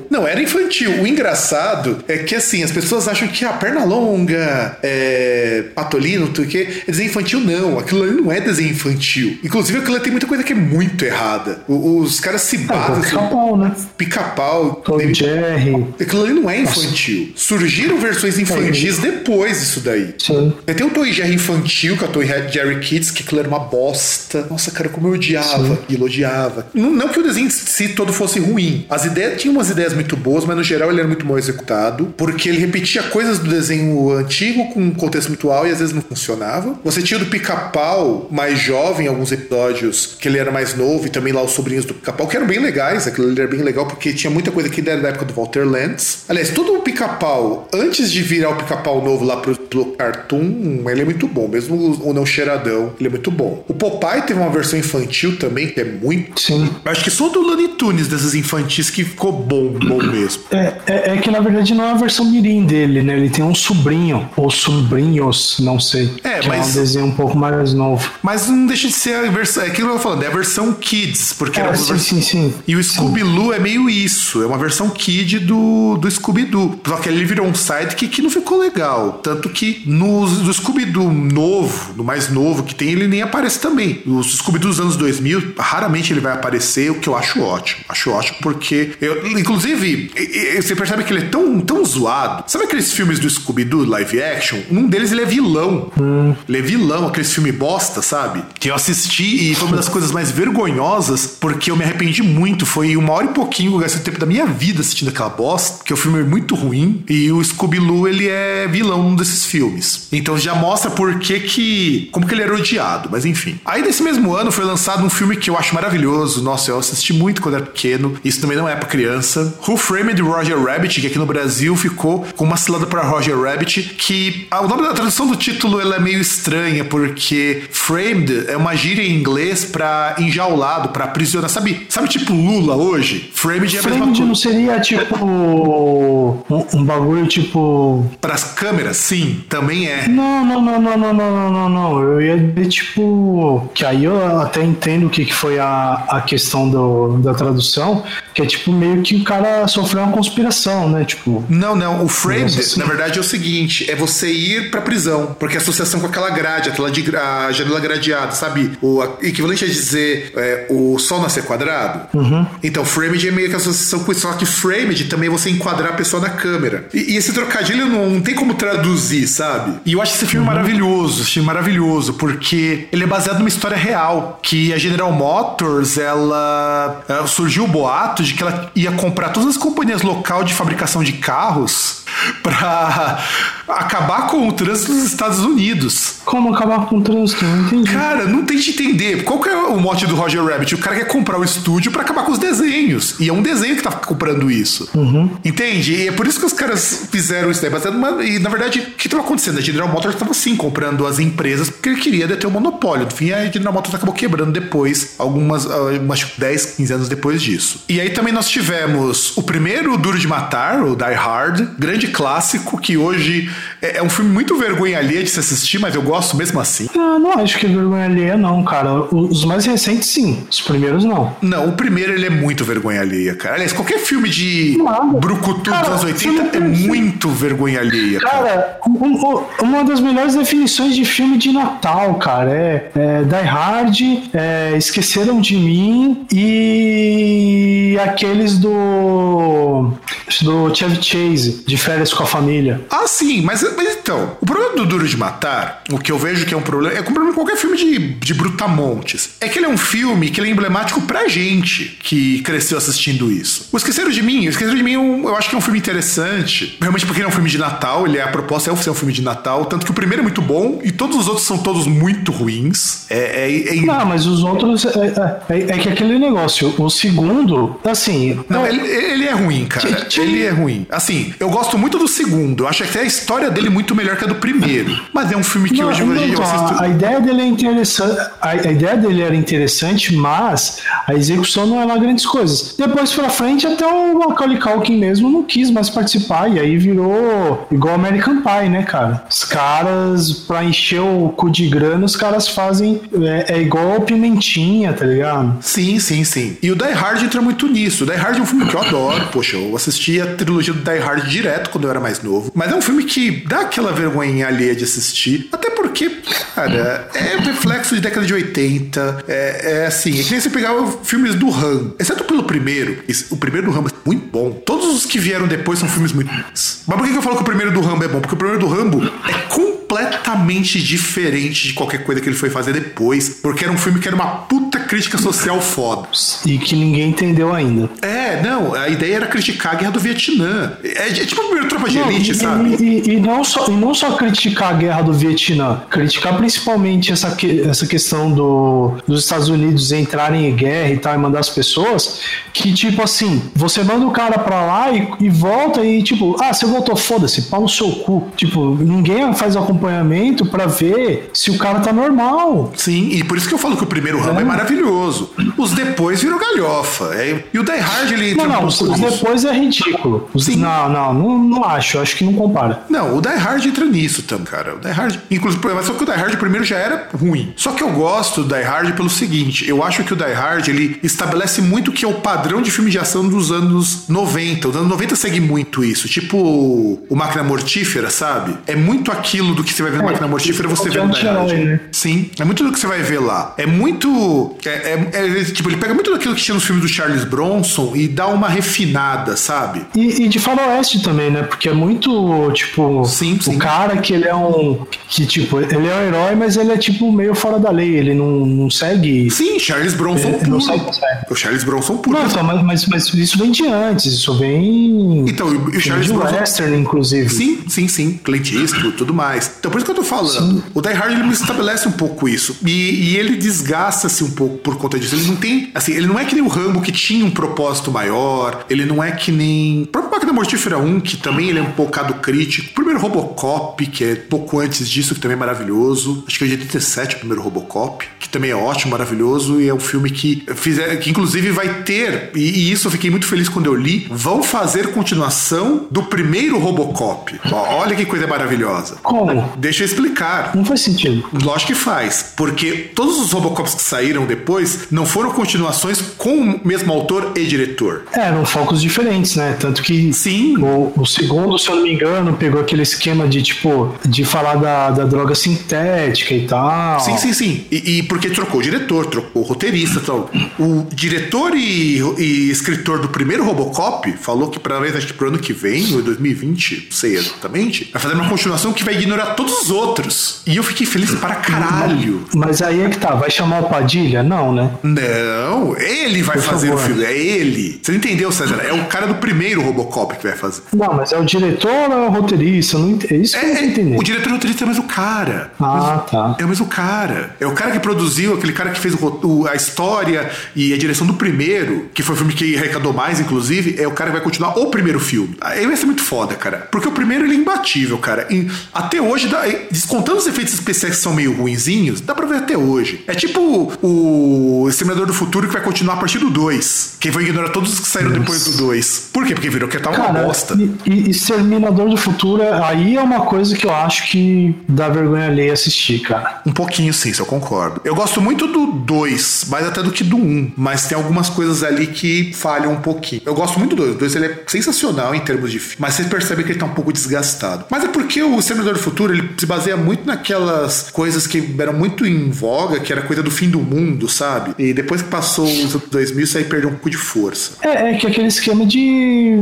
S1: Não, era infantil. O engraçado é que assim, as pessoas acham que a perna longa, é, patolino, tudo que desenho infantil, não. Aquilo ali não é desenho infantil. Inclusive, aquilo ali tem muita coisa que é muito errada. O- Os caras se
S2: É,
S1: batem. assim,
S2: pica-pau, né?
S1: Pica-pau.
S2: Tom e Jerry.
S1: Aquilo ali não é infantil. Surgiram versões infantis depois disso daí.
S2: Sim.
S1: Tem até o Toy Jerry infantil, que é o Toy Jerry Kids, que aquilo era uma bosta. Nossa, cara, como eu odiava aquilo, odiava. Não, não que o desenho em si todo fosse ruim. As ideias tinham umas ideias muito boas, mas no geral ele era muito mal executado, porque ele repetia coisas do desenho antigo com um contexto muito atual e às vezes não funcionava. Você tinha o do Pica-Pau mais jovem, alguns episódios que ele era mais novo, e também lá os sobrinhos do Pica-Pau, que eram bem legais. Aquilo ali era bem legal, porque tinha muita coisa que era da época do Walter Lantz. Aliás, todo o Pica-Pau, antes de virar o Pica-Pau novo lá pro, pro Cartoon, ele é muito bom, mesmo o, não cheiradão, ele é muito bom. O Popeye teve uma versão infantil também, que é muito.
S2: Sim.
S1: Acho que só do Looney Tunes desses infantis que ficou bom, bom mesmo.
S2: É, é, é que na verdade não é a versão mirim dele, né? Ele tem um sobrinho, ou sobrinhos, não sei.
S1: É,
S2: que
S1: mas-
S2: é um desenho um pouco mais novo.
S1: Mas não deixa de ser a versão. É aquilo que eu tô falando, é a versão Kids, porque era
S2: É,
S1: uma
S2: sim,
S1: versão-
S2: sim, sim.
S1: E o Scooby-Loo é meio isso, é uma versão kid do, do Scooby-Doo. Só que ele virou um sidekick que não ficou legal. Tanto que no do Scooby-Doo novo, no mais novo que tem, ele nem aparece também. O Scooby-Doo dos anos 2000, raramente ele vai aparecer, o que eu acho ótimo. Acho ótimo porque, eu, inclusive, você percebe que ele é tão, tão zoado. Sabe aqueles filmes do Scooby-Doo live action? Um deles ele é vilão. Ele é vilão, aqueles filme bosta, sabe? Que eu assisti e foi uma das coisas mais vergonhosas, porque eu me arrependi muito. Foi uma hora e pouquinho que eu gastei o tempo da minha vida assistindo aquela bosta, que o filme é muito ruim. E o Scooby-Loo, ele é vilão num desses filmes. Então já mostra por que que... Como que ele era odiado, mas enfim. Aí nesse mesmo ano foi lançado um filme que eu acho maravilhoso. Nossa, eu assisti muito quando era pequeno. Isso também não é pra criança. Who Framed Roger Rabbit, que aqui no Brasil ficou com uma cilada pra Roger Rabbit, que o nome da tradução do título ela é meio estranha, porque framed é uma gíria em inglês para enjaulado, para prisionar Sabe, sabe tipo Lula hoje? Framed é a
S2: framed mesma
S1: coisa.
S2: não seria tipo um, um bagulho tipo.
S1: Para as câmeras? Sim, também é.
S2: Não, não, não, não, não, não, não, não. Eu ia dizer tipo. Que aí eu até entendo o que, que foi a, a questão do, da tradução, que é tipo meio que o cara sofreu uma conspiração, né? Tipo.
S1: Não, não. O framed,
S2: assim.
S1: na verdade, é o seguinte: é você ir pra prisão, porque a associação com aquela grade, aquela de, a janela gradeada, sabe? O equivalente a dizer é, o sol nascer quadrado. Então, framed é meio que a associação com isso. Só que framed também é você enquadrar a pessoa na câmera. E, e esse trocadilho não, não tem como traduzir, sabe? E eu acho esse filme maravilhoso, esse filme maravilhoso, porque ele é baseado numa história real. Que a General Motors, ela. ela surgiu o boato de que ela ia comprar todas as companhias local de fabricação de carros pra acabar com o trânsito dos Estados Unidos.
S2: Como acabar com o trânsito? Não entendi.
S1: Cara, não tem de entender. Qual que é o mote do Roger Rabbit? O cara quer comprar o estúdio pra acabar com os desenhos. E é um desenho que tá comprando isso. Entende? E é por isso que os caras fizeram isso daí. Baseado numa- E na verdade, o que estava acontecendo? A General Motors estava sim comprando as empresas porque ele queria deter o monopólio. No fim, a General Motors acabou quebrando depois, algumas, ah, umas 10, 15 anos depois disso. E aí também nós tivemos o primeiro Duro de Matar, o Die Hard, grande clássico, que hoje é, é um filme muito vergonha alheia de se assistir, mas eu gosto mesmo assim.
S2: Não, não acho que é vergonha alheia, não, cara. Os mais recentes, sim. Os primeiros, não.
S1: Não, o primeiro ele é muito vergonha alheia, cara. Aliás, qualquer filme de
S2: Nada.
S1: Brucutu dos anos 80
S2: filme
S1: é muito vergonha alheia, cara.
S2: Cara, um- um- uma das melhores definições de filme de Natal, cara, é, é Die Hard, é Esqueceram de Mim e aqueles do do Chevy Chase, de férias com a família.
S1: Ah, sim, mas, mas então, o problema do Duro de Matar, o que eu vejo que é um problema, é um problema em qualquer filme de, de Brutamontes, é que ele é um filme que ele é emblemático pra gente que cresceu assistindo isso. O Esqueceram de Mim, o Esqueceram de Mim eu, eu acho que é um filme interessante, realmente porque ele é um filme de Natal, ele é, a proposta é ser um filme de Natal, tanto que o primeiro é muito bom e todos os outros são todos muito ruins. É, é, é-
S2: Não, mas os outros é, é- é que aquele negócio. O segundo, assim.
S1: Não,
S2: é-
S1: ele, ele é ruim, cara. Ele é ruim. Assim, eu gosto muito do segundo. Eu acho até a história dele muito melhor que a do primeiro. Mas é um filme que
S2: Não,
S1: hoje,
S2: não,
S1: eu
S2: então,
S1: assisto.
S2: a, a ideia dele é interessante, a, a ideia dele era interessante, mas a execução não é lá grandes coisas. Depois pra frente, até o Macaulay Culkin mesmo não quis mais participar e aí virou igual American Pie, né, cara? Os caras pra encher o cu de grana, os caras fazem é, é igual pimentinha, tá ligado?
S1: Sim, sim, sim. E o Die Hard entra muito nisso. O Die Hard é um filme que eu adoro. Poxa, eu assisti a trilogia do Die Hard direto quando eu era mais novo. Mas é um filme que dá aquela vergonha alheia de assistir. Até porque, cara, é reflexo de década de 80. É, é assim, é que nem você pegar filmes do Rambo. Exceto pelo primeiro. Esse- O primeiro do Rambo é muito bom. Todos os que vieram depois são filmes muito bons. Mas por que eu falo que o primeiro do Rambo é bom? Porque o primeiro do Rambo é completamente diferente de qualquer coisa que ele foi fazer depois. Porque era um filme que era uma puta crítica social foda.
S2: E que ninguém entendeu ainda.
S1: É, não, a ideia era criticar a guerra do Vietnã. É, é tipo a primeira tropa de
S2: Não,
S1: elite,
S2: e,
S1: sabe?
S2: E, e não só, e não só criticar a guerra do Vietnã, criticar principalmente essa, que- essa questão do, dos Estados Unidos entrarem em guerra e tal, e mandar as pessoas, que tipo assim, você manda o cara pra lá e, e volta e tipo, ah, você voltou, foda-se, pau no seu cu. Tipo, ninguém faz acompanhamento pra ver se o cara tá normal.
S1: Sim, e por isso que eu falo que o primeiro Rambo é, maravilhoso. Os depois virou galhofa. é- E o Die Hard, ele entra
S2: Não, não, os, os depois é ridículo. Os-
S1: Sim.
S2: não, não, não, não acho, acho que não compara.
S1: Não, o Die Hard entra nisso também, cara. O Die Hard, inclusive, mas só que o Die Hard primeiro já era ruim. Só que eu gosto do Die Hard pelo seguinte: eu acho que o Die Hard ele estabelece muito o que é o padrão de filme de ação dos anos 90. Os anos 90 segue muito isso. Tipo o Máquina Mortífera, sabe? É muito aquilo do que você vai ver no
S2: É,
S1: Máquina Mortífera, você vê no Die Hard.
S2: né?
S1: Sim, é muito do que você vai ver lá. É muito. É, é- é- tipo, ele pega muito daquilo que tinha nos filmes do Charles Bronson e dá uma refinada, sabe?
S2: E, e de faroeste também, né? Porque é muito, tipo,
S1: Sim, sim.
S2: o cara que ele é um. Que, tipo, ele é um herói, mas ele é, tipo, meio fora da lei. Ele não, não segue.
S1: Sim, Charles Bronson
S2: não
S1: puro.
S2: sabe.
S1: O Charles Bronson puro.
S2: Não, então, mas, mas, isso vem de antes, isso vem.
S1: Então, e o
S2: vem
S1: Charles
S2: de
S1: Bronson.
S2: western, inclusive.
S1: Sim, sim, sim. Clint Eastwood, tudo mais. Então, por isso que eu tô falando. O Die Hard, ele me estabelece um pouco isso. E, e ele desgasta-se um pouco por conta disso. Ele não tem, assim, ele não é que nem o Rambo que tinha um propósito maior, ele não é que nem o próprio Máquina Mortífera 1, que também ele é um bocado crítico. O primeiro Robocop, que é pouco antes disso, que também é maravilhoso. Acho que é de 87 o primeiro Robocop, que também é ótimo, maravilhoso, e é um filme que fizer, que inclusive vai ter, e, e isso eu fiquei muito feliz quando eu li, vão fazer continuação do primeiro Robocop. Ó, Olha que coisa maravilhosa.
S2: Como?
S1: Deixa eu explicar.
S2: Não faz sentido.
S1: Lógico que faz, porque todos os Robocops que saíram depois não foram continuações com o mesmo autor e diretor.
S2: É, eram focos diferentes, né? Tanto que
S1: Sim.
S2: o, o segundo, se eu não me engano, pegou aquele esquema de tipo, de falar da, da droga sintética e tal.
S1: Sim, sim, sim. E, e porque trocou o diretor, trocou o roteirista. Tal. O diretor e, e escritor do primeiro Robocop falou que para acho que pro ano que vem, ou 2020, não sei exatamente, vai fazer uma continuação que vai ignorar todos os outros. E eu fiquei feliz para caralho.
S2: Mas aí é que tá, vai chamar o Padilha? Não, né?
S1: Não, ele vai
S2: Por
S1: fazer o
S2: favor.
S1: filme, é ele. Você não entendeu, César? É o cara do primeiro Robocop que vai fazer.
S2: Não, mas é o diretor ou é o roteirista? Eu Não. É isso que eu não
S1: É,
S2: entendendo.
S1: o diretor e o roteirista é o mesmo cara.
S2: Ah, tá.
S1: É o mesmo cara. É o cara que produziu, aquele cara que fez o a história e a direção do primeiro, que foi o filme que arrecadou mais, inclusive, é o cara que vai continuar o primeiro filme. Aí vai ser muito foda, cara. Porque o primeiro ele é imbatível, cara. E até hoje, descontando os efeitos especiais que são meio ruinzinhos, dá pra ver até hoje. É tipo o Exterminador do Futuro que vai continuar a partir do 2. Quem vai ignorar todos os que saíram depois do 2. Por quê? Porque virou que tá uma
S2: Cara,
S1: bosta.
S2: e, e Exterminador do Futuro, aí é uma coisa que eu acho que dá vergonha alheia assistir, cara.
S1: Um pouquinho, sim, eu concordo. Eu gosto muito do 2, mais até do que do 1. Um, mas tem algumas coisas ali que falham um pouquinho. Eu gosto muito do 2. O 2 ele é sensacional em termos de filme. Mas você percebe que ele tá um pouco desgastado. Mas é porque o Exterminador do Futuro ele se baseia muito naquelas coisas que eram muito em voga, que era coisa do fim do mundo, sabe? E depois que passou os anos 2000, isso aí perdeu um pouco de força.
S2: É, é que aquele esquema de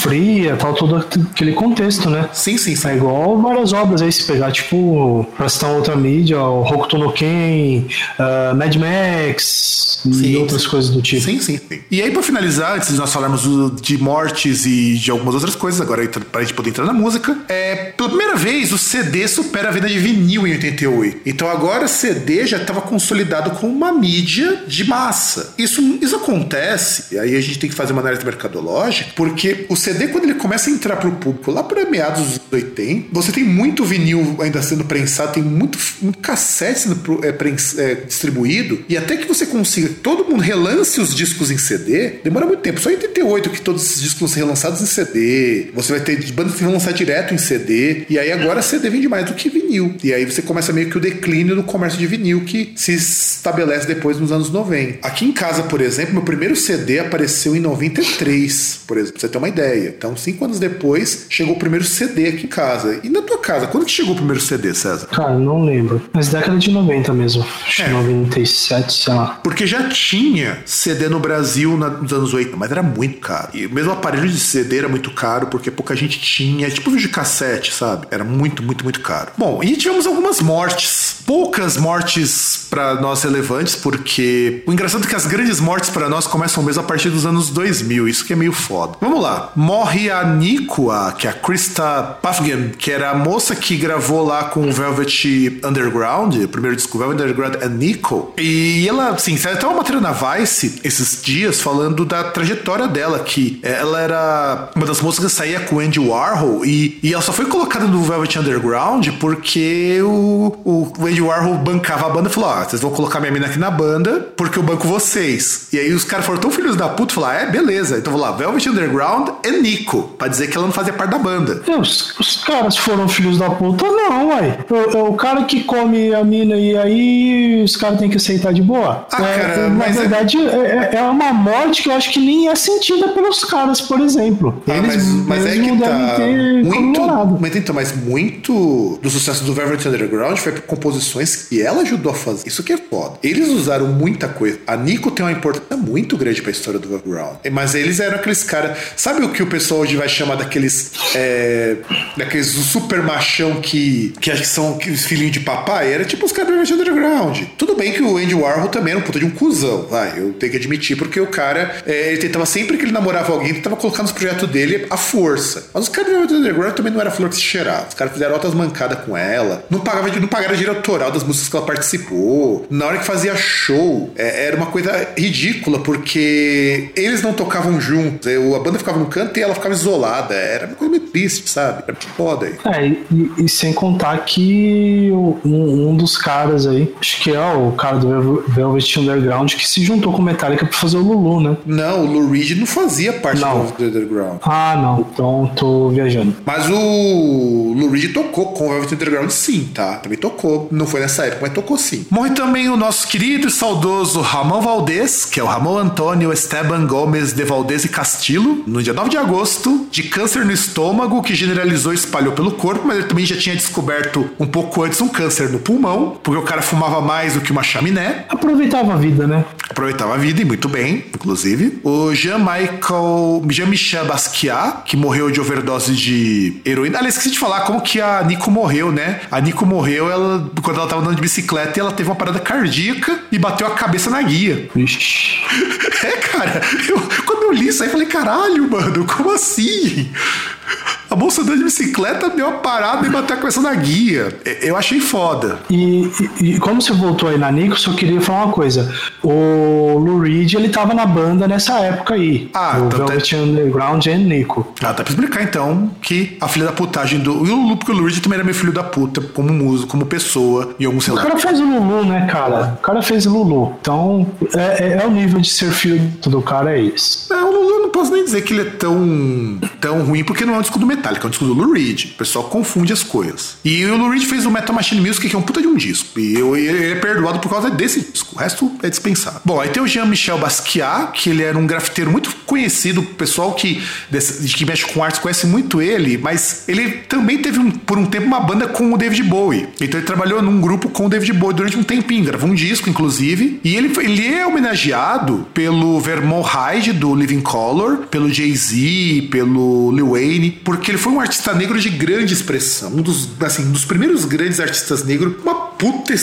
S2: fria, tal, todo aquele contexto, né?
S1: Sim, sim, sim.
S2: É igual várias obras aí, se pegar, tipo, pra citar outra mídia, o Hokuto no Ken, ah, Mad Max e
S1: Sim,
S2: outras
S1: sim.
S2: coisas do tipo.
S1: Sim, sim, sim. E aí, pra finalizar, antes de nós falarmos de mortes e de algumas outras coisas, agora pra gente poder entrar na música, é, pela primeira vez o CD supera a venda de vinil em 88. Então agora o CD já estava consolidado como uma mídia de massa. Isso, isso acontece, e aí a gente tem que fazer uma análise mercadológica, porque o CD, quando ele começa a entrar pro público lá para meados dos anos 80, você tem muito vinil ainda sendo prensado, tem muito, muito cassete sendo é, prens- é, distribuído, e até que você consiga todo mundo relance os discos em CD, demora muito tempo. Só em 88 que todos esses discos vão ser relançados em CD. Você vai ter bandas que vão lançar direto em CD. E aí agora CD vende mais do que vinil. E aí você começa meio que o declínio do comércio de vinil que se estabelece depois nos anos 90. Aqui em casa, por exemplo, meu primeiro CD apareceu em 93, por exemplo, pra você ter uma ideia. Então, cinco anos depois, chegou o primeiro CD aqui em casa. E na tua casa, quando que chegou o primeiro CD, César?
S2: Cara, não lembro. Mas década de 90 mesmo. Acho
S1: É.
S2: 97, sei lá.
S1: Porque já tinha CD no Brasil na- nos anos 80, mas era muito caro. E mesmo o aparelho de CD era muito caro, porque pouca gente tinha. Tipo vídeo de cassete, sabe? Era muito, muito, muito caro. Bom, e tivemos algumas mortes. Poucas mortes pra nós relevantes, porque o engraçado é que as grandes mortes pra nós começam mesmo a partir dos anos 2000. Isso que é meio foda. Vamos lá. Morre a Nikua, que é a Krista Pafgen, que era a moça que gravou lá com o Velvet Underground, o primeiro disco Velvet Underground é Nico. E ela, assim, saiu até uma matéria na Vice esses dias falando da trajetória dela, que ela era uma das moças que saía com Andy Warhol e, e ela só foi colocada no Velvet Underground porque o, o, o Andy Warhol bancava a banda e falou: Ó, vocês vão colocar minha mina aqui na banda porque eu banco vocês. E aí os caras foram tão filhos da puta, falaram: é, beleza, então vou lá, Velvet Underground é Nico, pra dizer que ela não fazia parte da banda.
S2: Os, os caras foram filhos da puta, não, uai. É o, cara que come a mina e aí os caras têm que aceitar de boa.
S1: Ah,
S2: É,
S1: cara,
S2: na
S1: mas é-
S2: verdade, é... é uma morte que eu acho que nem é sentida pelos caras, por exemplo.
S1: Ah,
S2: Eles
S1: mas, mas é
S2: mesmo
S1: que tá muito,
S2: comemorado.
S1: mas, então, mas muito do sucesso do Velvet Underground foi por composições que ela ajudou a fazer. Isso que é foda. Eles usaram muita coisa. A Nico tem uma importância muito grande pra história do Underground. Mas eles eram aqueles caras. Sabe o que o pessoal hoje vai chamar daqueles. É, daqueles super machão que, que acho que são filhinhos de papai? Era tipo os caras do Underground. Tudo bem que o Andy Warhol também era um puta de um cuzão, vai. Eu tenho que admitir, porque o cara. é, ele tentava sempre que ele namorava alguém, tentava colocar nos projetos dele a força. Mas os caras do Underground também não era flor que se cheirava. Os caras fizeram outras mancadas com ela. Não pagava não pagaram direito autoral das músicas que ela participou. Na hora que fazia show, é, era uma coisa ridícula, porque eles não tocavam juntos. A banda ficava no canto e ela ficava isolada. Era uma coisa meio triste, sabe? Era foda aí.
S2: É, e, e sem contar que um, um, dos caras aí, acho que é o cara do Velvet Underground, que se juntou com Metallica pra fazer o Lulu, né?
S1: Não, o Lou Reed não fazia parte não. do Underground.
S2: Ah, não. Então tô viajando.
S1: Mas o Lou Reed tocou com o Velvet Underground sim, tá? Também tocou. Não foi nessa época, mas tocou sim. Morre também o nosso querido e saudoso Ramon Valdez, que é o Ramon Antônio Esteban Gomes de Valdez e Castillo, no dia 9 de agosto, de câncer no estômago, que generalizou e espalhou pelo corpo, mas ele também já tinha descoberto um pouco antes um câncer no pulmão, porque o cara fumava mais do que uma chaminé.
S2: Aproveitava a vida, né?
S1: Aproveitava a vida e muito bem, inclusive. O Jean-Michel, Jean-Michel Basquiat, que morreu de overdose de heroína. Aliás, esqueci de falar como que a Nico morreu, né? A Nico morreu ela, quando ela tava andando de bicicleta e ela teve uma parada cardíaca e bateu a cabeça na guia.
S2: Ixi.
S1: É, cara, eu, quando eu li isso aí, eu falei, caralho, mano, como assim? A moça andando de bicicleta deu uma parada e bateu a cabeça na guia. Eu achei foda.
S2: E, e, e como você voltou aí na Nico, só queria falar uma coisa. O Lou Reed, ele tava na banda nessa época aí.
S1: Ah,
S2: o então Velvet tá... Underground e Nico.
S1: Ah, dá pra explicar então que a filha da putagem do. E o Lulu, porque o Lou Reed também era meio filho da puta, como músico, como pessoa e algum sei
S2: O cara fez o Lulu, né, cara? O cara fez o Lulu. Então, é, é, é o nível de ser filho do cara, é esse.
S1: É, o Lulu não posso nem dizer que ele é tão, tão ruim, porque não é um disco do Metallica, é um disco do Lou Reed. O pessoal confunde as coisas. E o Lou Reed fez o Metal Machine Music, que é um puta de um disco. E eu, ele é perdoado por causa desse disco. O resto é dispensado. Bom, aí tem o Jean-Michel Basquiat, que ele era um grafiteiro muito conhecido. O pessoal que, que mexe com artes conhece muito ele, mas ele também teve um, por um tempo uma banda com o David Bowie. Então ele trabalhou num grupo com o David Bowie durante um tempinho, gravou um disco, inclusive. E ele, ele é homenageado pelo Vermont Hyde, do Living Color, pelo Jay-Z, pelo Lil Wayne, porque ele foi um artista negro de grande expressão, um dos, assim, um dos primeiros grandes artistas negros, uma puta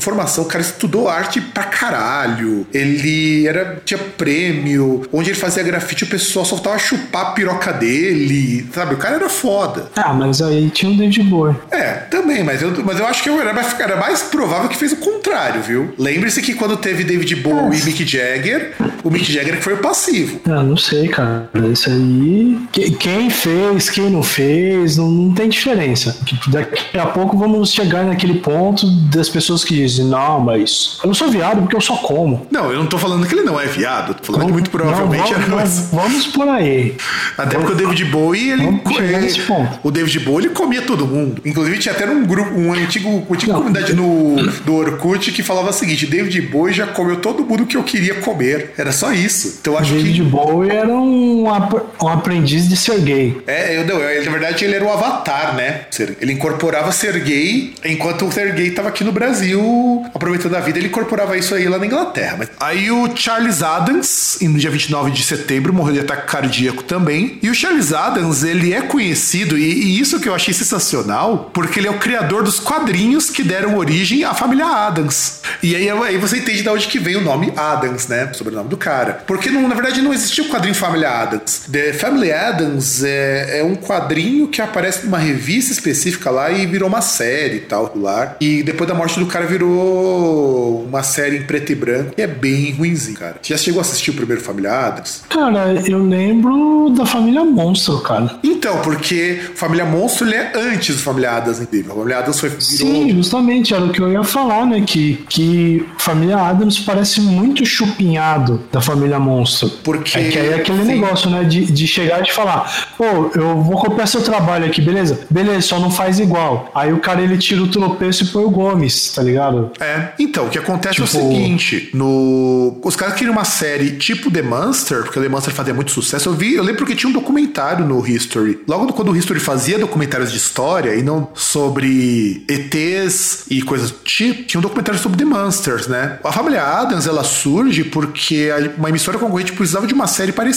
S1: formação, o cara estudou arte pra caralho, ele era, tinha prêmio, onde ele fazia grafite o pessoal só tava chupar a piroca dele, sabe, o cara era foda.
S2: Ah, mas aí tinha o David Bowie.
S1: É, também, mas eu, mas eu acho que era mais, era mais provável que fez o contrário, viu? Lembre-se que quando teve David Bowie e Mick Jagger, o Mick Jagger que foi o passivo.
S2: Ah, não sei, cara, isso aí, quem fez, quem não fez, não, não tem diferença. Daqui a pouco vamos chegar naquele ponto das pessoas que dizem, não, mas eu não sou viado porque eu só como.
S1: Não, eu não tô falando que ele não é viado, tô falando não, que muito provavelmente
S2: não, vamos, Vamos por aí.
S1: Até porque o David Bowie, ele. ele o David Bowie, ele comia todo mundo. Inclusive, tinha até um grupo, um antigo, uma antiga comunidade no, do Orkut que falava o seguinte: David Bowie já comeu todo mundo que eu queria comer. Era só isso. Então acho
S2: David
S1: que.
S2: David Bowie era um, um aprendiz de ser gay.
S1: É, eu, não, na verdade, ele era o avatar, né? Ele incorporava ser gay, enquanto o ser gay tava aqui no Brasil, aproveitando a vida, ele incorporava isso aí lá na Inglaterra. Mas... Aí o Charles Adams, no dia 29 de setembro, morreu de ataque cardíaco também. E o Charles Adams, ele é conhecido, e, e isso que eu achei sensacional, porque ele é o criador dos quadrinhos que deram origem à família Adams. E aí, aí você entende de onde que vem o nome Adams, né? O sobrenome do cara. Porque não, na verdade não existia o quadrinho Família Adams. The Family Adams é, é um quadrinho que aparece numa revista específica lá e virou uma série e tal, lá. E depois da morte do cara virou uma série em preto e branco e é bem ruimzinho, cara. Já chegou a assistir o primeiro Família Adams?
S2: Cara, eu lembro da Família Monstro, cara.
S1: Então, porque Família Monstro ele é antes do Família Adams, incrível. A Família Adams foi. Virou...
S2: Sim, justamente, era o que eu ia falar, né? Que, que Família Adams parece muito chupinhado da Família Monstro.
S1: Porque.
S2: É que aí é aquele Sim. negócio, né? De, de chegar e falar, pô, eu vou copiar seu trabalho aqui, beleza? Beleza, só não faz igual. Aí o cara ele tira o tropeço e põe o Gomes, tá ligado?
S1: É. Então, o que acontece tipo... é o tipo, seguinte: no... os caras queriam uma série tipo The Monster, porque o The Monster fazia muito sucesso. Eu vi, eu lembro que tinha um documentário no History. Logo quando o History fazia documentários de história e não sobre ETs e coisas do tipo, tinha um documentário sobre The Monsters, né? A família Adams ela surge porque uma emissora concorrente precisava de uma série parecida.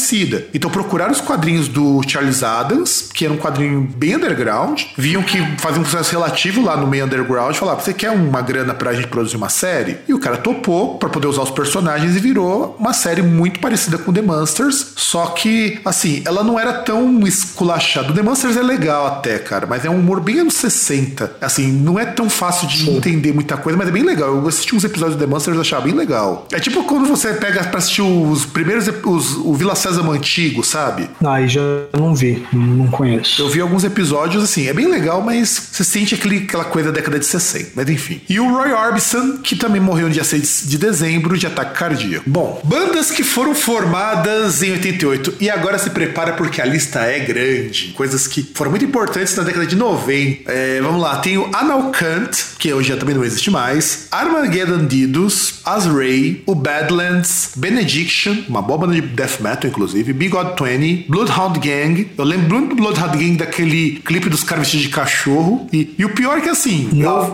S1: Então procuraram os quadrinhos do Charles Adams, que era um quadrinho bem underground, viam que fazia um sucesso relativo lá no meio underground, falaram: você quer uma grana pra gente produzir uma série? E o cara topou pra poder usar os personagens e virou uma série muito parecida com The Monsters, só que, assim, ela não era tão esculachada. O The Monsters é legal até, cara, mas é um humor bem anos 60. Assim, não é tão fácil de Sim. entender muita coisa, mas é bem legal. Eu assisti uns episódios do The Monsters e achava bem legal. É tipo quando você pega pra assistir os primeiros, os, o Vila Sésamo antigo, sabe?
S2: Aí já não vi, não conheço.
S1: Eu vi alguns episódios, assim, é bem legal, mas você sente aquele, aquela coisa da década de 60, mas enfim. E o Roy Orbison, que também morreu no dia 6 de dezembro de ataque cardíaco. Bom, bandas que foram formadas em 88 e agora se prepara porque a lista é grande. Coisas que foram muito importantes na década de 90. É, vamos lá, tem o Analcant, que hoje também não existe mais, Armageddon Didos, Azray, o Badlands, Benediction, uma boa banda de death metal, inclusive, Big God 20, Bloodhound Gang. Eu lembro muito do Bloodhound Gang daquele clipe dos caras vestidos de cachorro. E, e o pior é que assim.
S2: Não, eu...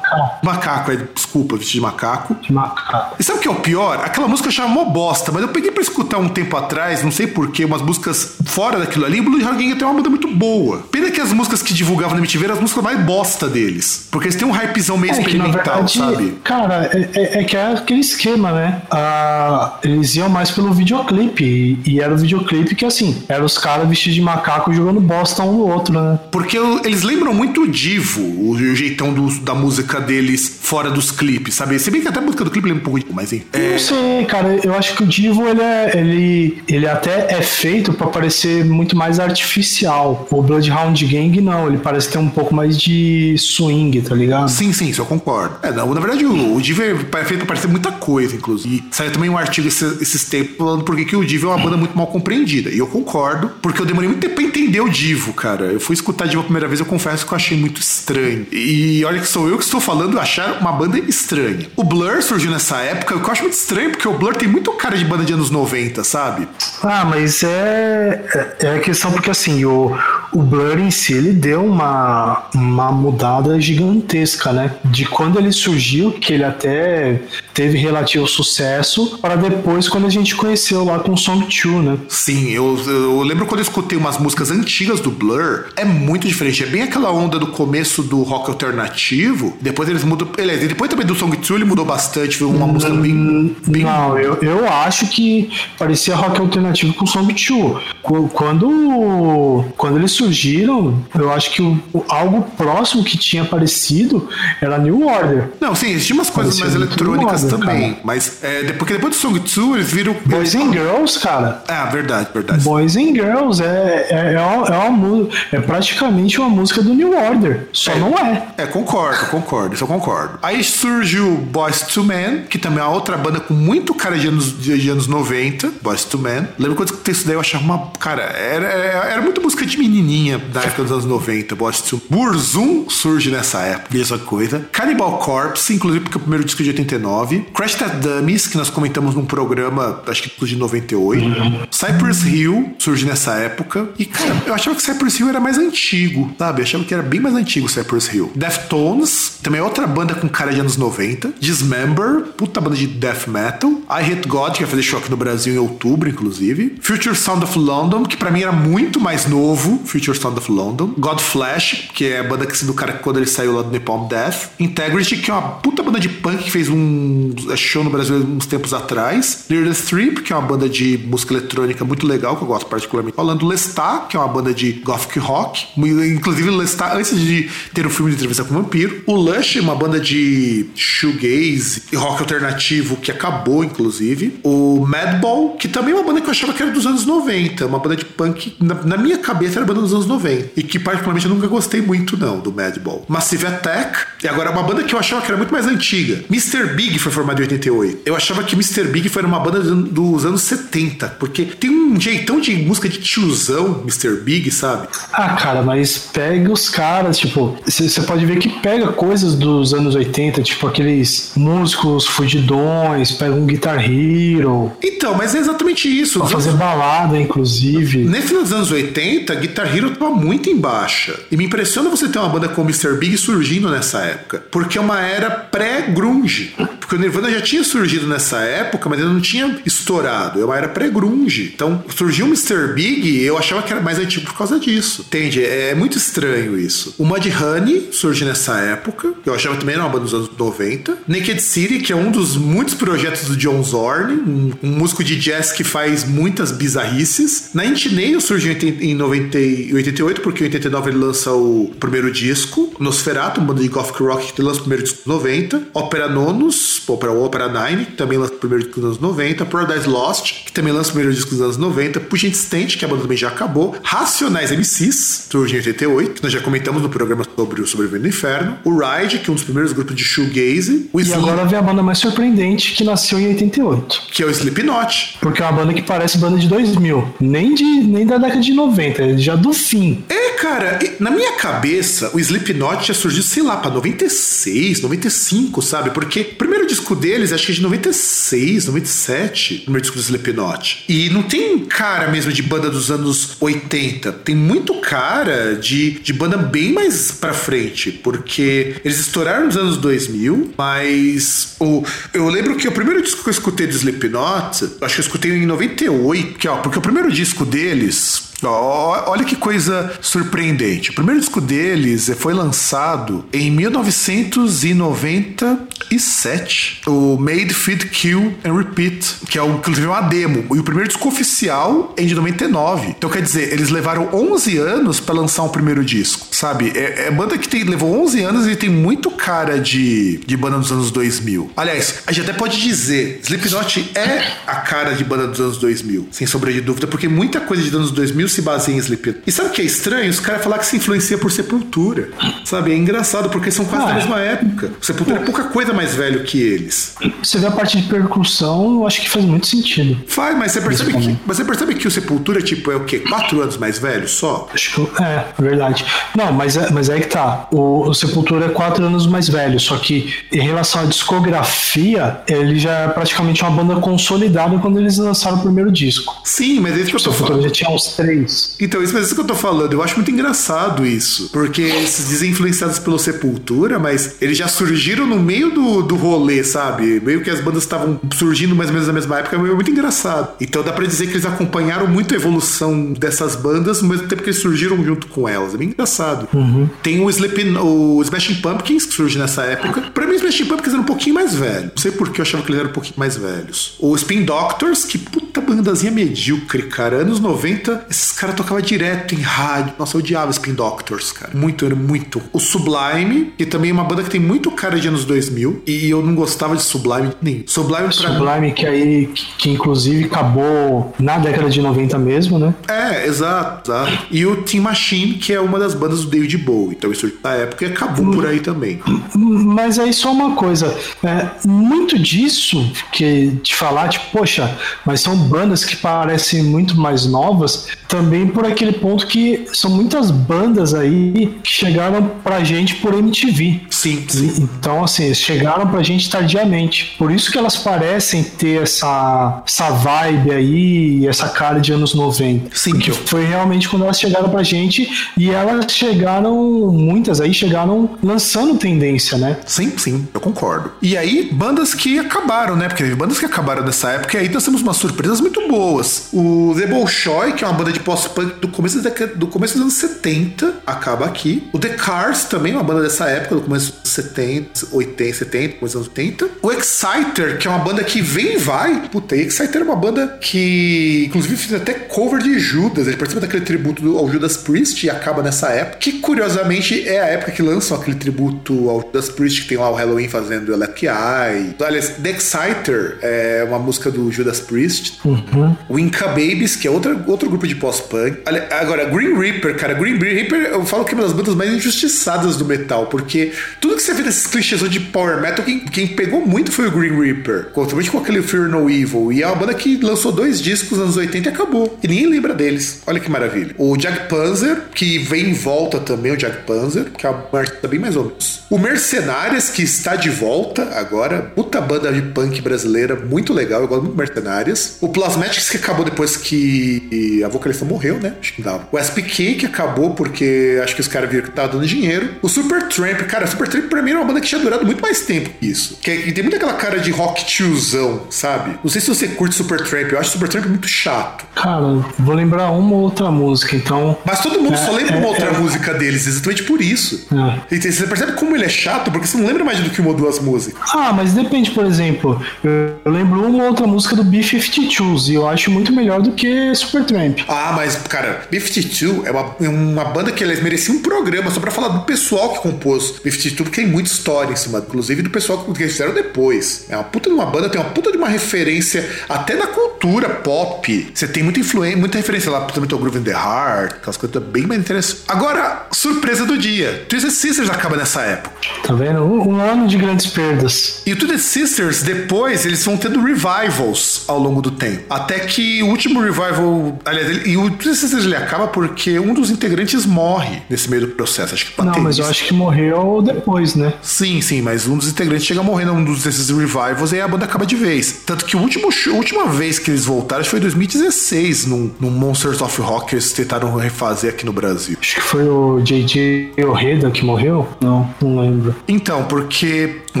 S2: macaco.
S1: Macaco, é, desculpa, vestido de macaco.
S2: De macaco.
S1: E sabe o que é o pior? Aquela música achava mó bosta, mas eu peguei pra escutar um tempo atrás, não sei porquê, umas músicas fora daquilo ali. O Bloodhound Gang tem uma banda muito boa. Pena que as músicas que divulgavam na MTV eram as músicas mais bosta deles. Porque eles têm um hypezão meio é, experimental, verdade, sabe?
S2: Cara, é, é, é, que é aquele esquema, né? Ah, eles iam mais pelo videoclipe. E, e, era o videoclipe que, assim, eram os caras vestidos de macaco jogando bosta um no outro, né?
S1: Porque eles lembram muito o Divo, o, jeitão do, da música deles fora dos clipes, sabe? Se bem que até a música do clipe lembra um pouco de. Mas enfim.
S2: É... Não sei, cara. Eu acho que o Divo, ele, é, ele, ele até é feito para parecer muito mais artificial. O Bloodhound Gang, não. Ele parece ter um pouco mais de swing, tá ligado?
S1: Sim, sim, isso eu concordo. É, não, na verdade, o, o Divo é feito pra parecer muita coisa, inclusive. E saiu também um artigo esses, esses tempos falando por que o Divo é uma banda muito mal compreendida. E eu concordo, porque eu demorei muito tempo pra entender o Divo, cara. Eu fui escutar Divo a primeira vez, eu confesso que eu achei muito estranho. E olha que sou eu que estou falando achar uma banda estranha. O Blur surgiu nessa época, o que eu acho muito estranho, porque o Blur tem muito cara de banda de anos 90, sabe?
S2: Ah, mas é, é, é questão porque assim, o, o Blur em si, ele deu uma, uma mudada gigantesca, né? De quando ele surgiu, que ele até teve relativo sucesso, para depois quando a gente conheceu lá com Song 2, né?
S1: Sim, eu, eu lembro quando eu escutei umas músicas antigas do Blur, é muito diferente. É bem aquela onda do começo do rock alternativo, depois eles mudam. Ele, depois também do Song 2 ele mudou bastante, foi uma música bem. bem...
S2: Não, eu, eu acho que parecia rock alternativo com Song 2. Quando, quando eles surgiram, eu acho que o, algo próximo que tinha aparecido era New Order.
S1: Não, sim, existiam umas coisas mais eletrônicas Order, também. Cara. Mas é, porque depois do Song 2 eles viram.
S2: Boys and Girls, cara.
S1: Ah, verdade, verdade.
S2: Boys and Girls é, é, é, uma, é, uma, é praticamente uma música do New Order. Só é, não é.
S1: É, concordo, concordo, isso eu concordo. Aí surgiu Boys to Men, que também é uma outra banda com muito cara de anos, de, anos 90. Boys to Men. Lembro quando eu isso daí, eu achava uma. Cara, era, era, era muito música de menininha da época dos anos 90. Boys to Burzum surge nessa época, essa coisa. Cannibal Corpse, inclusive porque é o primeiro disco de 89. Crash Test Dummies, que nós comentamos num programa, acho que de 98. Uhum. Cypress Hill surge nessa época. E, cara, eu achava que Cypress Hill era mais antigo, sabe? Eu achava que era bem mais antigo Cypress Hill. Deftones, também é outra banda com cara de anos 90. Dismember, puta banda de death metal. I Hate God, que vai fazer choque no Brasil em outubro, inclusive. Future Sound of London, que para mim era muito mais novo. Future Sound of London. God Flash, que é a banda que do cara quando ele saiu lá do Napalm Death. Integrity, que é uma puta banda de punk que fez um show no Brasil uns tempos atrás. The Strip, que é uma banda de música eletrônica muito legal, que eu gosto particularmente. Falando Lestat, que é uma banda de gothic rock. Inclusive, Lestat, antes de ter o um filme de entrevista com o vampiro. O Lush, uma banda de shoegaze e rock alternativo que acabou, inclusive. O Madball, que também é uma banda que eu achava que era dos anos 90. Uma banda de punk, na, na minha cabeça, era banda dos anos 90. E que, particularmente, eu nunca gostei muito, não, do Madball. Massive Attack, e agora uma banda que eu achava que era muito mais antiga. Mr. Big foi formado em 88. Eu achava que Mr. Big foi uma banda dos anos 70, porque tem um jeitão de música de tiozão, Mr. Big, sabe?
S2: Ah, cara, mas pega os caras, tipo, você pode ver que pega coisas dos anos 80, tipo aqueles músicos fugidões, pega um Guitar Hero.
S1: Então, mas é exatamente isso.
S2: Pra fazer balada, inclusive.
S1: Nesse dos anos 80, Guitar Hero tava muito em baixa. E me impressiona você ter uma banda como Mr. Big surgindo nessa época. Porque é uma era pré-grunge. Porque o Nirvana já tinha surgido nessa época, mas ainda não tinha estourado. É uma era pré-grunge. Então, surgiu o Mr. Big, eu achava que era mais antigo por causa disso. Entende? É muito estranho isso. O Mud Honey surge nessa época. Eu achava também era uma banda dos anos 90. Naked City, que é um dos muitos projetos do John Zorn, um, um músico de jazz que faz muitas bizarrices. Nine Nails surgiu em 90, 88, porque em 89 ele lança o primeiro disco. Nosferatu, banda de gothic rock que lança o primeiro disco nos 90. Opera Nonus, Opera Opera Nine, que também lança o primeiro disco nos anos 90. Paradise Lost, que também lança o primeiro disco nos anos 90. Pugent State, que a banda também já acabou. Racionais MCs, surge em 88, que nós já comentamos no programa sobre o Sobrevivendo no Inferno. O Ride, que é um dos primeiros grupos de shoegaze.
S2: O e agora vem a banda mais surpreendente, que nasceu em 88.
S1: Que é o Slipknot.
S2: Porque é uma banda que parece banda de 2000. Nem, de, nem da década de 90, é já do fim.
S1: É, cara, na minha cabeça, o Slipknot já surgiu, sei lá, pra 96, 95, sabe? Porque o primeiro disco deles, acho que é de 96, 97, o primeiro disco do Slipknot. E não tem cara mesmo de banda dos anos 80. Tem muito cara de, de banda bem mais pra frente. Porque eles estouraram nos anos 2000, mas o, eu lembro que o primeiro disco que eu escutei do Slipknot, acho que eu escutei em 98, que, ó, porque o primeiro disco deles Olha que coisa surpreendente. O primeiro disco deles foi lançado em 1997, o Made, Feed, Kill and Repeat, que é inclusive uma demo. E o primeiro disco oficial é de 99. Então quer dizer, eles levaram 11 anos para lançar um primeiro disco, sabe? É, é banda que tem, levou 11 anos e tem muito cara de, de banda dos anos 2000. Aliás, a gente até pode dizer, Slipknot é a cara de banda dos anos 2000, sem sombra de dúvida, porque muita coisa de anos 2000 se baseia em Slipknot. E sabe o que é estranho? Os caras falar que se influencia por Sepultura. Sabe? É engraçado, porque são quase ah, da mesma época. O Sepultura é pouca coisa mais velho que eles.
S2: Você vê a parte de percussão, eu acho que faz muito sentido.
S1: Faz, mas você percebe que, mas você percebe que o Sepultura, tipo, é o quê? Quatro anos mais velho só?
S2: Acho que é, verdade. Não, mas é, mas é que tá. O, o Sepultura é quatro anos mais velho, só que em relação à discografia, ele já é praticamente uma banda consolidada quando eles lançaram o primeiro disco.
S1: Sim, mas é isso que eu tô
S2: falando. já tinha uns três.
S1: Então, isso, mas é isso que eu tô falando. Eu acho muito engraçado isso. Porque eles dizem influenciados pelo Sepultura, mas eles já surgiram no meio do, do rolê, sabe? Meio que as bandas estavam surgindo mais ou menos na mesma época. É muito engraçado. Então dá pra dizer que eles acompanharam muito a evolução dessas bandas, ao mesmo tempo que eles surgiram junto com elas. É bem engraçado.
S2: Uhum.
S1: Tem o, Sleep, o Smashing Pumpkins, que surge nessa época. Pra mim, o Smashing Pumpkins era um pouquinho mais velho. Não sei por que eu achava que eles eram um pouquinho mais velhos. O Spin Doctors, que puta bandazinha medíocre, cara. Anos 90, esses caras tocavam direto em rádio. Nossa, eu odiava Spin Doctors, cara. Muito, muito. O Sublime, que também é uma banda que tem muito cara de anos 2000. E eu não gostava de Sublime nem. Sublime
S2: pra Sublime, que aí, que, que, inclusive acabou na década de 90 mesmo, né?
S1: É, exato, exato. E o Team Machine, que é uma das bandas do David Bowie. Então isso da época e acabou por aí também.
S2: Mas aí só uma coisa. É, muito disso que de falar, tipo, poxa, mas são bandas que parecem muito mais novas, também por aquele ponto que são muitas bandas aí que chegaram pra gente por MTV.
S1: Sim. sim.
S2: Então, assim, chegaram pra gente tardiamente. Por isso que elas parecem ter essa, essa vibe aí, essa cara de anos 90.
S1: Sim.
S2: Porque foi realmente quando elas chegaram pra gente e elas chegaram, muitas aí chegaram lançando tendência, né?
S1: Sim, sim, eu concordo. E aí, bandas que acabaram, né? Porque bandas que acabaram nessa época, e aí nós temos umas surpresas muito boas. O The Bolshoi, que é uma banda de post-punk do começo, da, do começo dos anos 70, acaba aqui. O The Cars também, uma banda dessa época, do começo dos 70, 80, 70, começo dos anos 80. O Exciter, que é uma banda que vem e vai. Puta, Exciter é uma banda que, inclusive, fez até cover de Judas. Ele participa daquele tributo ao Judas Priest e acaba nessa época. Que, curiosamente, é a época que lançam aquele tributo ao Judas Priest, que tem lá o Halloween fazendo Electric Eye. Aliás, The Exciter é uma música do Judas Priest.
S2: Uhum.
S1: O Inca Babies, que é outra, outro grupo de pós-punk. Agora, Green Reaper, cara, Green Reaper, eu falo que é uma das bandas mais injustiçadas do metal, porque tudo que você vê desses clichês de power metal, quem, quem pegou muito foi o Green Reaper, principalmente com aquele Fear No Evil. E é uma banda que lançou dois discos nos anos 80 e acabou. E ninguém lembra deles. Olha que maravilha. O Jag Panzer, que vem em volta também, o Jag Panzer, que é uma artista bem mais ou menos. O Mercenárias, que está de volta agora. Puta banda de punk brasileira, muito legal. Eu gosto muito de Mercenárias. O Plasmatics, que acabou depois que a vocalista morreu, né? Acho que dava. O SPK, que acabou porque acho que os caras viram que tava dando dinheiro. O Super Tramp, cara, o Super Tramp pra mim era uma banda que tinha durado muito mais tempo que isso. Que, que tem muito aquela cara de rock tiozão, sabe? Não sei se você curte Super Tramp, eu acho Super Tramp muito chato.
S2: Cara, vou lembrar uma ou outra música, então.
S1: Mas todo mundo é, só lembra é, uma outra é, música deles, exatamente por isso. É. Você percebe como ele é chato, porque você não lembra mais do que uma ou duas músicas.
S2: Ah, mas depende, por exemplo, eu lembro uma ou outra música do B-52s e eu acho muito melhor do que Super Tramp.
S1: Ah, mas, cara, B-52 é uma, é uma banda que eles mereciam um programa só pra falar do pessoal que compôs B-52, porque tem muita história em cima, inclusive do pessoal que eles fizeram depois. É uma puta de uma banda, tem uma puta de uma referência até na cultura pop. Você tem muita influência, muita referência lá, também o Groove in the Heart, aquelas coisas bem mais interessantes. Agora, surpresa do dia. Twisted Sisters acaba nessa época.
S2: Tá vendo? Um, um ano de grandes perdas.
S1: E o Twisted Sisters, depois, eles vão tendo revivals ao longo do tempo. Até que o último revival. Aliás, ele, e o Twisted Sisters ele acaba porque um dos integrantes morre nesse meio do processo. Acho que
S2: Não, mas eu acho que morreu depois, né?
S1: Sim, sim, mas um dos integrantes chega a morrer num dos desses revivals e aí a banda acaba de vez. Tanto que o último show, a última vez que eles voltaram foi em 2016, num, num Monsters of Rock que eles tentaram refazer aqui no Brasil.
S2: Acho que foi o JJ Orreda que morreu? Não, não lembro.
S1: Então, porque o,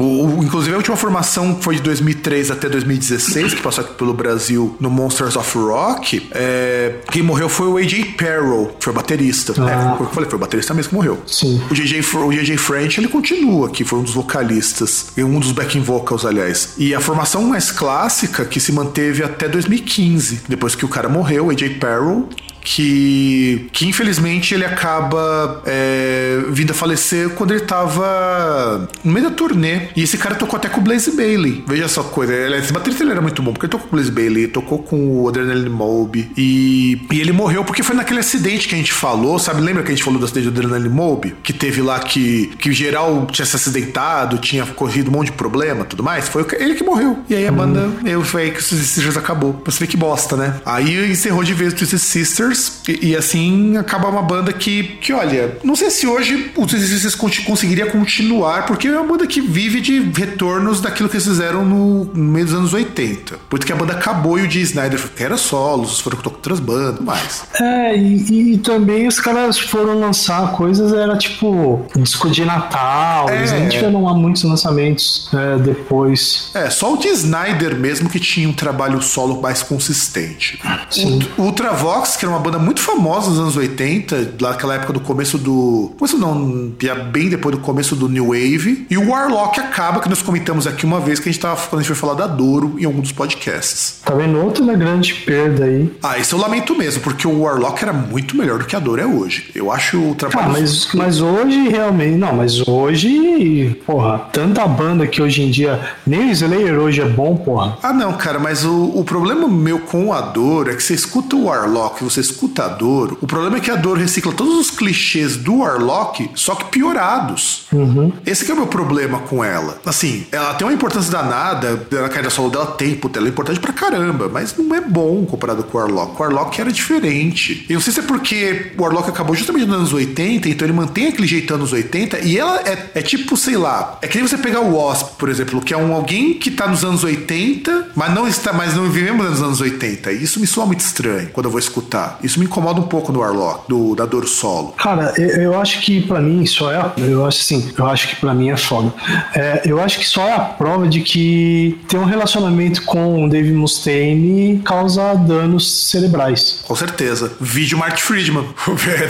S1: o, inclusive a última formação foi de 2003 até 2016, que passou aqui pelo Brasil no Monsters of Rock. É, quem morreu foi o AJ Perrow, que foi baterista. Ah. É, foi, eu falei, foi o baterista mesmo que morreu.
S2: Sim.
S1: O JJ, o JJ French, ele continua aqui, foi um dos vocalistas, um dos backing vocals, aliás. E a formação mais clássica que se manteve até 2015, depois que o cara morreu, AJ Perrow, que, que infelizmente ele acaba é, vindo a falecer quando ele tava no meio da turnê. E esse cara tocou até com o Blaze Bailey. Veja só coisa. Esse baterista ele era muito bom, porque ele tocou com o Blaze Bailey, tocou com o Adrenaline Mob. E, e ele morreu porque foi naquele acidente que a gente falou, sabe? Lembra que a gente falou do acidente do Adrenaline Mob? Que teve lá que, que geral tinha se acidentado, tinha corrido um monte de problema tudo mais? Foi ele que morreu. E aí a banda, eu, foi aí que o Sisters acabou. Você vê que bosta, né? Aí encerrou de vez o Twisted Sisters e, e, assim acaba uma banda que, que olha, não sei se hoje o Twisted conseguiria continuar, porque é uma banda que vive de retornos daquilo que eles fizeram no, no meio dos anos 80. Porque a banda acabou e o Dee Snyder era solos, foram com outras bandas, mais.
S2: É, e, e, também os caras foram lançar coisas, era tipo disco de Natal, é, eles nem tiveram lá muitos lançamentos é, depois.
S1: É, só o Dee Snyder mesmo que tinha um trabalho solo mais consistente. Sim. O Ultravox, que era uma banda muito famosa nos anos 80, lá naquela época do começo do. Começo não, bem depois do começo do New Wave. E o Warlock acaba, que nós comentamos aqui uma vez que a gente tava quando a gente foi falar da Doro em algum dos podcasts.
S2: Tá vendo outra grande perda aí.
S1: Ah, isso eu lamento mesmo, porque o Warlock era muito melhor do que a Doro é hoje. Eu acho o trabalho.
S2: Ah, mas, mas hoje realmente. Não, mas hoje. Porra, tanta banda que hoje em dia. Nem o Slayer hoje é bom, porra.
S1: Ah, não, cara, mas o, o problema meu com a Doro é que você escuta o Warlock, você escuta Doro, o problema é que a Doro recicla todos os clichês do Warlock, só que piorados.
S2: Uhum.
S1: Esse é o meu problema com ela. Assim, ela tem uma importância danada, a carreira solo dela tem, puta, ela é importante pra caramba, mas não é bom comparado com o Warlock. O Warlock era diferente. Eu não sei se é porque o Warlock acabou justamente nos anos 80, então ele mantém aquele jeitão nos 80, e ela é, é tipo, sei lá, é que nem você pegar o Wasp, por exemplo, que é um alguém que tá nos anos 80, mas não está, mas não vivemos nos anos 80. E isso me soa muito estranho quando eu vou escutar. Isso me incomoda um pouco no Warlock, do, da dor solo.
S2: Cara, eu, eu acho que para mim só é. Eu acho assim, eu acho que para mim é foda. É, eu acho que só é a prova de que ter um relacionamento com o Dave Mustaine causa danos cerebrais.
S1: Com certeza. Vídeo Mark Friedman.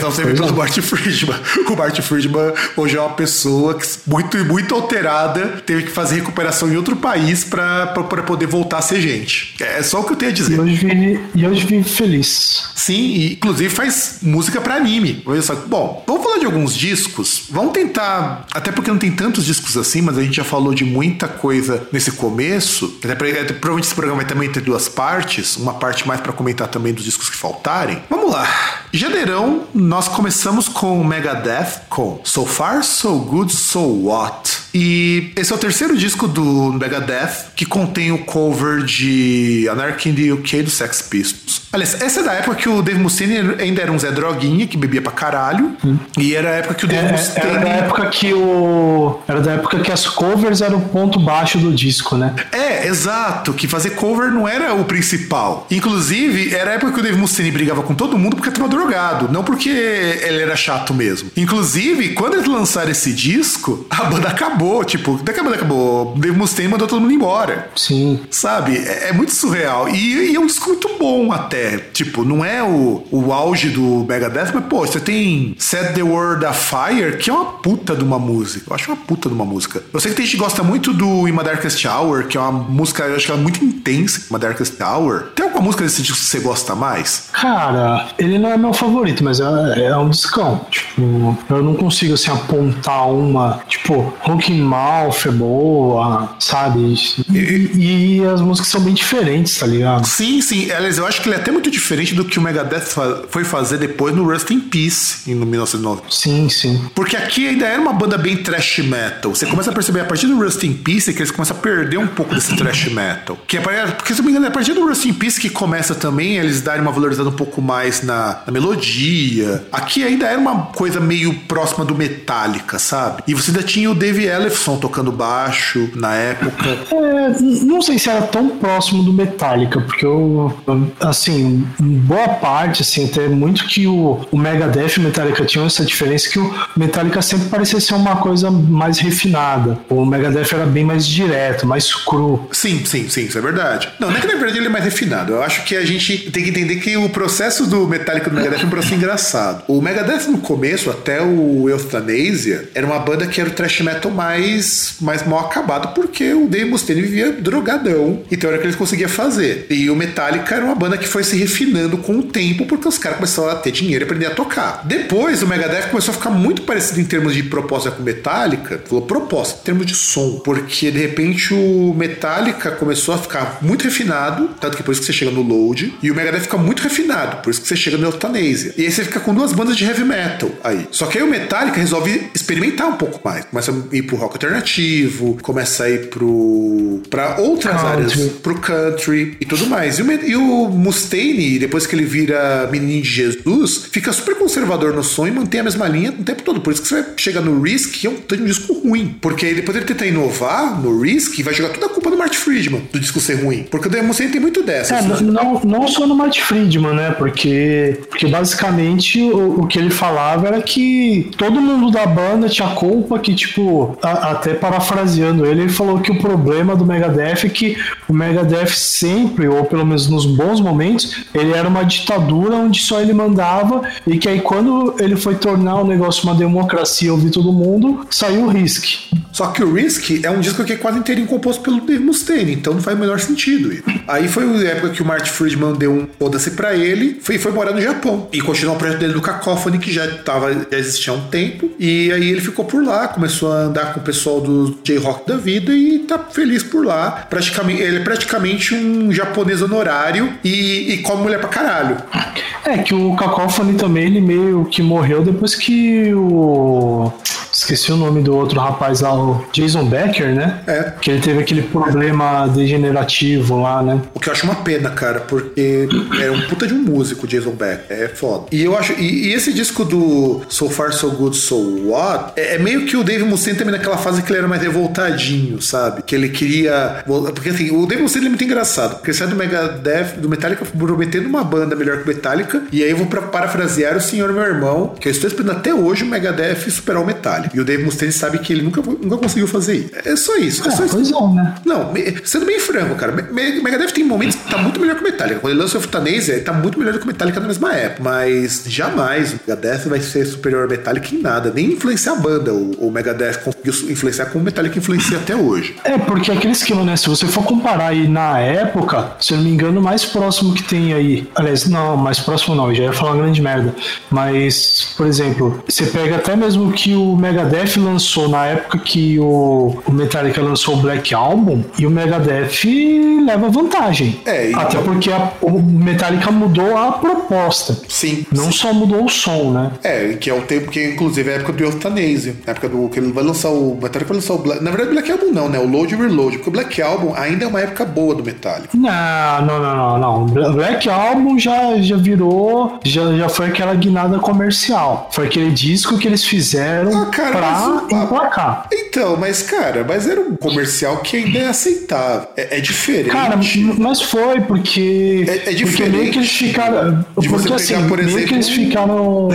S1: Não sei do Mark Friedman. O Mark Friedman hoje é uma pessoa que, muito, muito alterada, teve que fazer recuperação em outro país para poder voltar a ser gente. É só o que eu tenho a dizer.
S2: E hoje vive, e hoje vive feliz.
S1: Sim, e inclusive faz música para anime. Bom, vamos falar de alguns discos. Vamos tentar, até porque não tem tantos discos assim, mas a gente já falou de muita coisa nesse começo. Até, até, provavelmente esse programa vai também ter duas partes, uma parte mais para comentar também dos discos que faltarem. Vamos lá. Janeirão, nós começamos com Megadeth com So Far So Good So What. E esse é o terceiro disco do Megadeth que contém o cover de Anarchy in the UK do Sex Pistols. Aliás, essa é da época que o Dave Mustaine ainda era um Zé Droguinha, que bebia pra caralho. Hum. E era a época que o Dave
S2: é,
S1: Mustaine...
S2: Era da época que o... Era da época que as covers eram o ponto baixo do disco, né?
S1: É, exato. Que fazer cover não era o principal. Inclusive, era a época que o Dave Mustaine brigava com todo mundo porque estava drogado. Não porque ele era chato mesmo. Inclusive, quando eles lançaram esse disco, a banda acabou. Tipo, daqui a banda acabou. Dave Mustaine mandou todo mundo embora.
S2: Sim.
S1: Sabe? É, é muito surreal. E, e, é um disco muito bom até. Tipo, não é o, o auge do Megadeth, mas, pô, você tem Set the World Afire, que é uma puta de uma música. Eu acho uma puta de uma música. Eu sei que tem gente que gosta muito do In Darkest Hour, que é uma música, eu acho que é muito intensa, In Darkest Hour. Tem alguma música desse disco que você gosta mais?
S2: Cara, ele não é meu favorito, mas é, é um discão. Tipo, eu não consigo, assim, apontar uma. Tipo, Honking Mouth é boa, sabe? E, e, as músicas são bem diferentes, tá ligado?
S1: Sim, sim. Aliás, eu acho que ele é até muito diferente do que o Megadeth foi fazer depois no Rust in Peace, em 1990.
S2: Sim, sim.
S1: Porque aqui ainda era uma banda bem trash metal. Você começa a perceber a partir do Rust in Peace que eles começam a perder um pouco desse trash metal. Que é, porque, se não me engano, é a partir do Rust in Peace que começa também eles darem uma valorizada um pouco mais na, na melodia. Aqui ainda era uma coisa meio próxima do Metallica, sabe? E você ainda tinha o Dave Ellefson tocando baixo na época.
S2: É, não sei se era tão próximo do Metallica, porque eu, assim, boa parte, assim, até muito que o, o Megadeth e o Metallica tinham essa diferença que o Metallica sempre parecia ser uma coisa mais refinada. O Megadeth era bem mais direto, mais cru.
S1: Sim, sim, sim, isso é verdade. Não, não é que na verdade ele é mais refinado. Eu acho que a gente tem que entender que o processo do Metallica do Megadeth é um processo engraçado. O Megadeth no começo, até o Euthanasia, era uma banda que era o thrash metal mais, mais mal acabado, porque o Dave Mustaine vivia drogadão. Então era o que eles conseguiam fazer. E o Metallica era uma banda que foi se refinando com o tempo, porque os caras começaram a ter dinheiro e aprender a tocar. Depois, o Megadeth começou a ficar muito parecido em termos de proposta com Metallica. Falou proposta, em termos de som. Porque, de repente, o Metallica começou a ficar muito refinado, tanto que por isso que você chega no Load, e o Megadeth fica muito refinado, por isso que você chega no Euthanasia. E aí você fica com duas bandas de heavy metal aí. Só que aí o Metallica resolve experimentar um pouco mais. Começa a ir pro rock alternativo, começa a ir pro para outras country. áreas, pro country e tudo mais. E o, e o Mustaine, depois que ele vira menino de Jesus, fica super conservador no som e mantém a mesma linha o tempo todo. Por isso que você vai chegar no Risk, que é um, um disco ruim. Porque aí depois ele tenta inovar no Risk, vai jogar toda a culpa no Martin Friedman, do disco ser ruim. Porque o Dave Mustaine tem muito dessa.
S2: É, assim. não, não só no Martin Friedman, né? Porque, porque basicamente o, o, que ele falava era que todo mundo da banda tinha culpa, que tipo, até parafraseando ele, ele falou que o problema do Megadeth é que o Megadeth sempre, ou pelo menos nos bons momentos, ele era uma ditadura onde só ele mandava e que aí quando ele foi tornar o negócio uma democracia, ouvir todo mundo, saiu o Risk.
S1: Só que o Risk é um disco que é quase inteirinho composto pelo Dave Mustaine, então não faz o menor sentido. Aí foi a época que o Martin Friedman deu um foda-se pra ele foi, foi morar no Japão e continuou o projeto dele do Cacophony, que já, tava, já existia há um tempo. E aí ele ficou por lá, começou a andar com o pessoal do J-Rock da vida e tá feliz por lá. Praticamente, ele é praticamente um japonês honorário e, e come mulher pra caralho.
S2: É, que o Cacophony também, ele meio que morreu depois que o Esqueci o nome do outro rapaz lá, o Jason Becker, né?
S1: É.
S2: Que ele teve aquele problema degenerativo lá, né?
S1: O que eu acho uma pena, cara, porque é um puta de um músico, Jason Becker. É foda. E eu acho. E, e esse disco do So Far So Good So What é, é, meio que o Dave Mustaine também naquela fase que ele era mais revoltadinho, sabe? Que ele queria. Porque assim, o Dave Mustaine é muito engraçado, porque ele sai do Megadeth, do Metallica prometendo uma banda melhor que o Metallica. E aí eu vou pra parafrasear o senhor meu irmão, que eu estou esperando até hoje o Megadeth superar o Metallica. E o Dave Mustaine sabe que ele nunca, nunca conseguiu fazer isso. É só isso. É, só
S2: isso. É, né?
S1: Não, sendo bem franco, cara, Megadeth tem momentos que tá muito melhor que o Metallica. Quando ele lança o Euthanasia, ele tá muito melhor do que o Metallica na mesma época. Mas jamais o Megadeth vai ser superior ao Metallica em nada. Nem influenciar a banda. O, o Megadeth conseguiu influenciar como o Metallica influencia até hoje.
S2: É, porque aquele esquema, né? Se você for comparar aí na época, se eu não me engano, o mais próximo que tem aí. Aliás, não, mais próximo não, eu já ia falar uma grande merda. Mas, por exemplo, você pega até mesmo que o Megadeth lançou na época que o, o Metallica lançou o Black Album e o Megadeth leva vantagem.
S1: É, então-
S2: Até porque a- o Metallica mudou a proposta.
S1: Sim.
S2: Não só mudou o som, né?
S1: É, que é o tempo que, inclusive, é a época do Euthanasia. A época do que ele vai lançar o. Metallica vai lançar o Black. Na verdade, o Black Album não, né? O Load e Reload. Porque o Black Album ainda é uma época boa do Metallica.
S2: Não, não, não, não, não. Black Album já, já virou. Já, já foi aquela guinada comercial. Foi aquele disco que eles fizeram
S1: Ah, cara,
S2: pra
S1: mas o-
S2: emplacar.
S1: Então, mas, cara, mas era um comercial que ainda é aceitável. É, é diferente.
S2: Cara, mas foi porque.
S1: É- é
S2: porque
S1: diferente
S2: meio que eles ficaram.
S1: de
S2: Porque assim,
S1: pegar, por
S2: meio
S1: exemplo,
S2: que eles ficaram.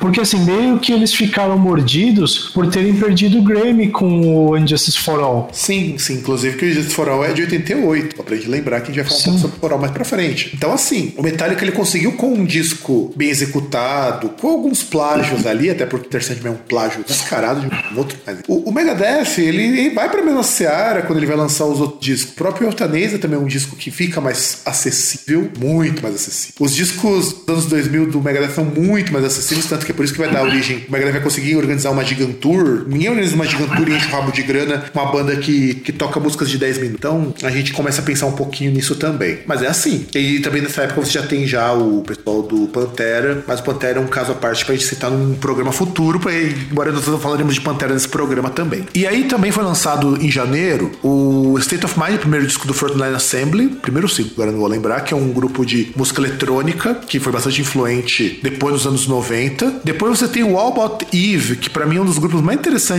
S2: Porque assim, meio que eles ficaram mordidos por terem perdido o Grammy com o Injustice for All.
S1: Sim, sim. Inclusive que o Justice for All é de 88. Pra gente lembrar que a gente vai falar um pouco sobre o For All mais pra frente. Então, assim, o Metallica ele conseguiu com um disco bem executado, com alguns plágios ali, até porque o Sandman é um plágio descarado de um outro. Mas o, o Megadeth, ele, ele vai pra mesma seara quando ele vai lançar os outros discos. O próprio Euthanasia também é um disco que fica mais acessível, muito mais acessível. Os discos dos anos 2000 do Megadeth são muito mais acessíveis, tanto que é por isso que vai dar origem. O Megadeth vai conseguir organizar uma Gigantour. Ninguém organiza uma Gigantour e enche rabo de grana uma banda que, que toca músicas de 10 minutos. Então a gente começa a pensar um pouquinho nisso também. Mas é assim. E também nessa época você já tem já o pessoal do Pantera, mas o Pantera é um caso à parte pra gente citar num programa futuro, pra, embora nós não falaremos de Pantera nesse programa também. E aí também foi lançado em janeiro o State of Mind, o primeiro disco do Fortnite Assembly, primeiro segundo, agora não vou lembrar, que é um grupo de música eletrônica que foi bastante influente depois dos anos 90. Depois você tem o All About Eve, que pra mim é um dos grupos mais interessantes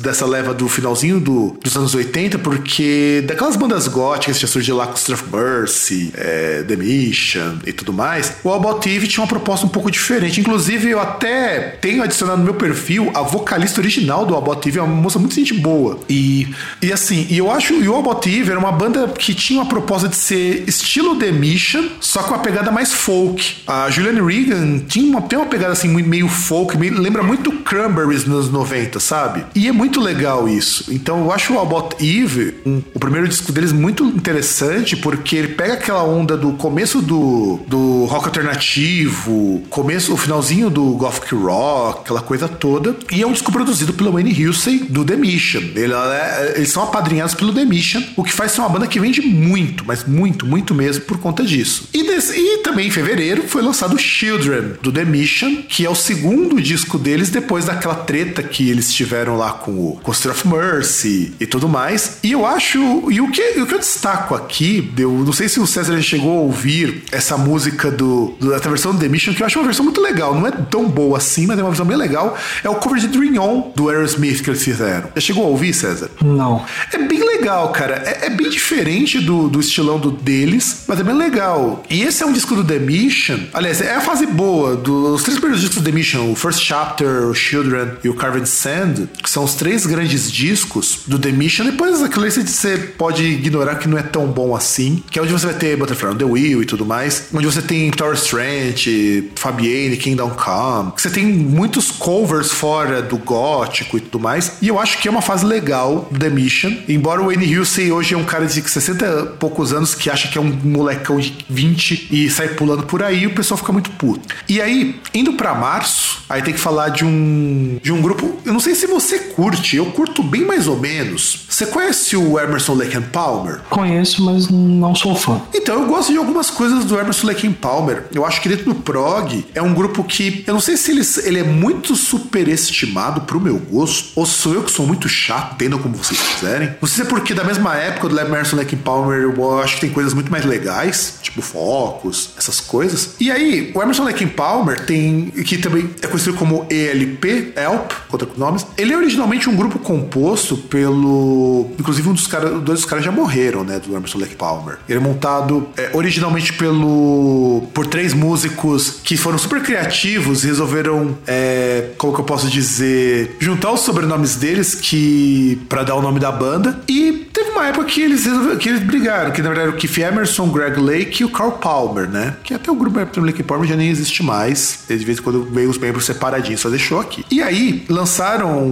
S1: dessa leva do finalzinho do- dos anos 80, porque daquelas bandas góticas que já surgiu lá com Street of Mercy, é, The Mission e tudo mais, o All About Eve tinha uma proposta um pouco diferente. Inclusive, eu até tenho adicionado no meu perfil a vocalista original do All About Eve, é uma moça muito gente boa. E, e assim, e eu acho que o About Eve era uma banda que tinha uma proposta de ser estilo The Mission, só com uma pegada mais folk. A Julianne Regan tinha uma, tem uma pegada assim meio folk, meio- lembra muito Cranberries nos 90, sabe? E é muito legal isso. Então eu acho o About Eve, um- o primeiro disco deles, muito interessante, porque ele pega aquela onda do começo do, do rock alternativo, começo, o finalzinho do Gothic Rock, aquela coisa toda. E é um disco produzido pelo Wayne Hulsey do The Mission. Ele- é- eles são apadrinhados pelo The Mission, o que faz ser uma banda que vende muito, mas muito, muito mesmo por conta disso. E, e também em fevereiro foi lançado Children do The Mission, que é o segundo disco deles depois daquela treta que eles tiveram lá com o com o Street of Mercy e tudo mais. E eu acho. E o que, o que eu destaco aqui, eu não sei se o César já chegou a ouvir essa música do, do essa versão do The Mission, que eu acho uma versão muito legal. Não é tão boa assim, mas é uma versão bem legal. É o cover de Dream On do Aerosmith que eles fizeram. Já chegou a ouvir, César?
S2: Não.
S1: É bem legal, cara. É, é bem diferente do, do estilão do deles, mas é bem legal. E esse é um disco do The Mission. Aliás, é a fase boa dos três primeiros discos do The Mission: o First Chapter, o Children e o Carved Sand, que são os três grandes discos do The Mission. Depois, aquele que você pode ignorar que não é tão bom assim, que é onde você vai ter Butterfly on the Wheel e tudo mais, onde você tem Tower Strength, Fabienne, Kingdom Come, você tem muitos covers fora do gótico e tudo mais. E eu acho que é uma fase legal do The Mission. Embora o Wayne Hulsey hoje é um cara de 60 e poucos anos que acha que é um molecão de 20 e sai pulando por aí, o pessoal fica muito puto. E aí, indo pra março, aí tem que falar de um de um grupo, eu não sei se você curte, eu curto bem mais ou menos. Você conhece o Emerson Lake and Palmer?
S2: Conheço, mas não sou fã.
S1: Então, eu gosto de algumas coisas do Emerson Lake and Palmer. Eu acho que dentro do prog é um grupo que eu não sei se ele, ele é muito superestimado pro meu gosto, ou sou eu que sou muito chato, entendam como vocês quiserem. Não sei se é porque da mesma época do Emerson Lake and Palmer eu acho que tem coisas muito mais legais, tipo Focus, essas coisas. E aí, o Emerson Lake Palmer tem, que também é conhecido como ELP, ELP, contra nomes. Ele é originalmente um grupo composto pelo, inclusive um dos caras, dois dos caras já morreram, né, do Emerson Lake Palmer. Ele é montado é, originalmente pelo por três músicos que foram super criativos e resolveram, é, como que eu posso dizer, juntar os sobrenomes deles que para dar o nome da banda e teve uma época que eles que eles brigaram, que na verdade era o Keith Emerson, Greg Lake e o Carl Palmer, né? Que até o grupo Emerson Lake Palmer já nem existe mais. De vez em quando veio os membros separadinhos, só deixou aqui. E aí lançaram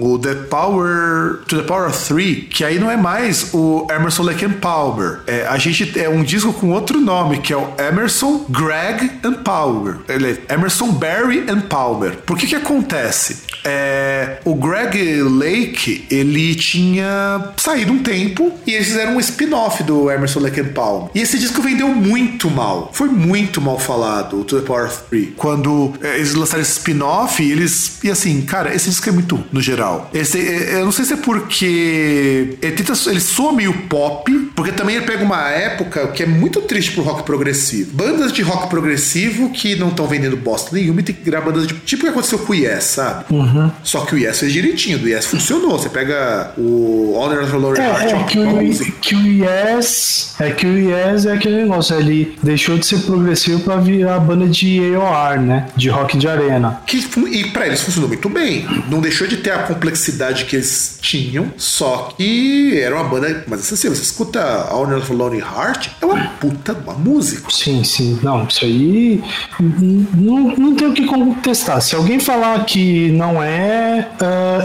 S1: o The Power to the Power of Three, que aí não é mais o Emerson Lake and Palmer. É, a gente é um disco com outro nome, que é o Emerson, Greg and Palmer. Ele é Emerson Barry and Palmer. Por que que acontece? É, É, o Greg Lake, ele tinha saído um tempo e eles fizeram um spin-off do Emerson Lake and Palm. E esse disco vendeu muito mal. Foi muito mal falado, o To The Power Three. Quando é, eles lançaram esse spin-off, eles... E assim, cara, esse disco é muito no geral. Esse, é, eu não sei se é porque ele, tenta, ele soa meio pop, porque também ele pega uma época que é muito triste pro rock progressivo. Bandas de rock progressivo que não estão vendendo bosta nenhuma e tem que criar bandas de... Tipo o que aconteceu com o Yes, sabe?
S2: Uhum.
S1: Só que o Yes fez direitinho, do Yes funcionou. Você pega o Honor of the Lord
S2: É,
S1: Heart,
S2: é que, o, que o Yes é que o Yes é aquele negócio, ele deixou de ser progressivo pra virar banda de AOR, né? De rock de arena.
S1: Que, e pra eles funcionou muito bem. Não deixou de ter a complexidade que eles tinham, só que era uma banda. Mas assim, você escuta a Honor of the Lonely Heart, é uma puta uma música.
S2: Sim, sim. Não, isso aí não, não tem o que contestar. Se alguém falar que não é,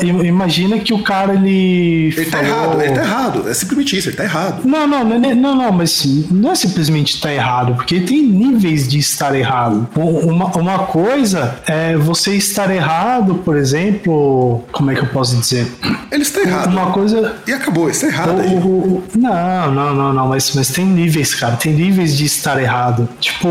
S2: im- imagina que o cara ele.
S1: Ele tá
S2: falou-
S1: errado, ele tá errado. É simplesmente isso, ele tá errado.
S2: Não, não, não, não, não, mas não é simplesmente estar errado, porque tem níveis de estar errado. Uma, uma coisa é você estar errado, por exemplo, como é que eu posso dizer?
S1: Ele está errado.
S2: Uma coisa.
S1: E acabou, está errado.
S2: O-
S1: aí.
S2: o- o- não, não, não, não, mas, mas tem níveis, cara, tem níveis de estar errado. Tipo,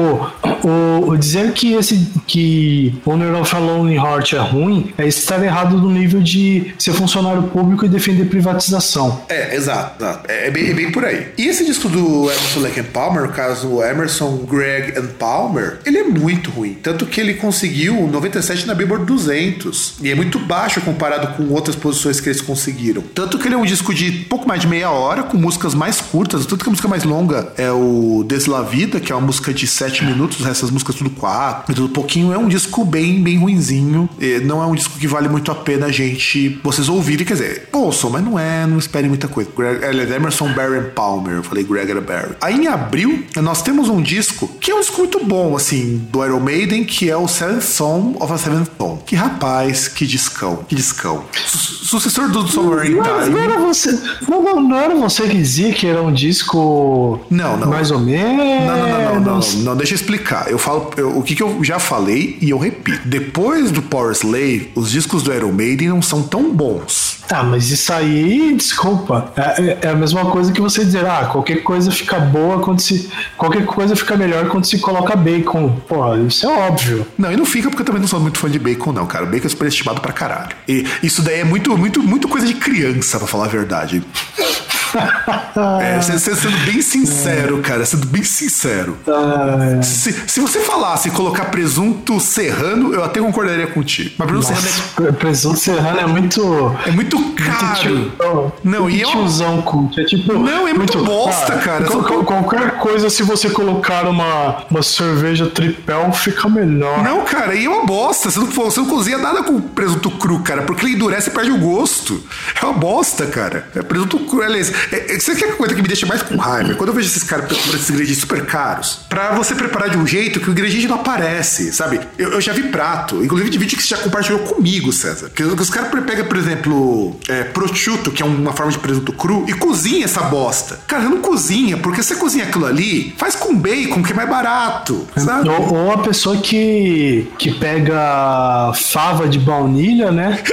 S2: o, o dizer que esse que of a Lonely Heart é ruim é estar errado no nível de ser funcionário público e defender privatização.
S1: É, exato. exato. É, é bem, é bem por aí. E esse disco do Emerson Lake and Palmer, no caso o Emerson, Greg and Palmer, ele é muito ruim. Tanto que ele conseguiu 97 na Billboard 200. E é muito baixo comparado com outras posições que eles conseguiram. Tanto que ele é um disco de pouco mais de meia hora, com músicas mais curtas. Tanto que a música mais longa é o Desla Vida, que é uma música de 7 minutos. Essas músicas tudo 4. E tudo pouquinho. É um disco bem, bem ruinzinho. Não é um disco que vale muito a pena a gente, vocês ouvirem. Quer dizer, ouçam, mas não é, não esperem muita coisa. Greg, aliás, Emerson, Barry Palmer. Eu falei Greg and Barry. Aí em abril, nós temos um disco que é um disco muito bom, assim, do Iron Maiden, que é o Seventh Song of a Seventh Song. Que rapaz, que discão, que discão. Su- sucessor do Submarine
S2: Não, não
S1: Time.
S2: era você, não, não, não era você que dizia que era um disco
S1: Não, não.
S2: mais ou menos.
S1: Não, não, não, não, não, não, deixa eu explicar. Eu falo eu- o que, que eu já falei e eu repito. Depois do Power Slave, os discos do Iron Maiden não são tão bons.
S2: Tá, mas isso aí, desculpa, é, é a mesma coisa que você dizer, ah, qualquer coisa fica boa quando se. Qualquer coisa fica melhor quando se coloca bacon. Pô, isso é óbvio.
S1: Não, e não fica porque eu também não sou muito fã de bacon, não, cara. Bacon é superestimado pra caralho. E isso daí é muito, muito, muito coisa de criança, pra falar a verdade. É, você- você sendo bem sincero, cara, sendo bem sincero.
S2: Ah,
S1: Se, se você falasse colocar presunto serrano, eu até concordaria contigo. Mas presunto serrano
S2: nossa, presunto serrano é muito.
S1: é, é muito
S2: muito
S1: caro.
S2: tio-
S1: Não,
S2: muito
S1: e é
S2: tiozão cult. É tipo.
S1: Não, é muito bosta, cara. Só-
S2: qual- qualquer coisa, se você colocar uma, uma cerveja tripel, fica melhor.
S1: Não, cara, e é uma bosta. Você não, você não cozinha nada com presunto cru, cara, porque ele endurece e perde o gosto. É uma bosta, cara. É presunto cru. Aliás, é, é, você quer coisa que me deixa mais com raiva? Quando eu vejo esses caras preparando esses ingredientes super caros, pra você preparar de um jeito que o ingrediente não aparece, sabe? Eu, eu já vi prato, inclusive de vídeo que você já compartilhou comigo, César. Que, os caras pegam, por exemplo, é, prosciutto, que é uma forma de presunto cru, e cozinha essa bosta. Cara, não cozinha, porque você cozinha aquilo ali, faz com bacon, que é mais barato, sabe?
S2: Ou, ou a pessoa que, que pega fava de baunilha, né?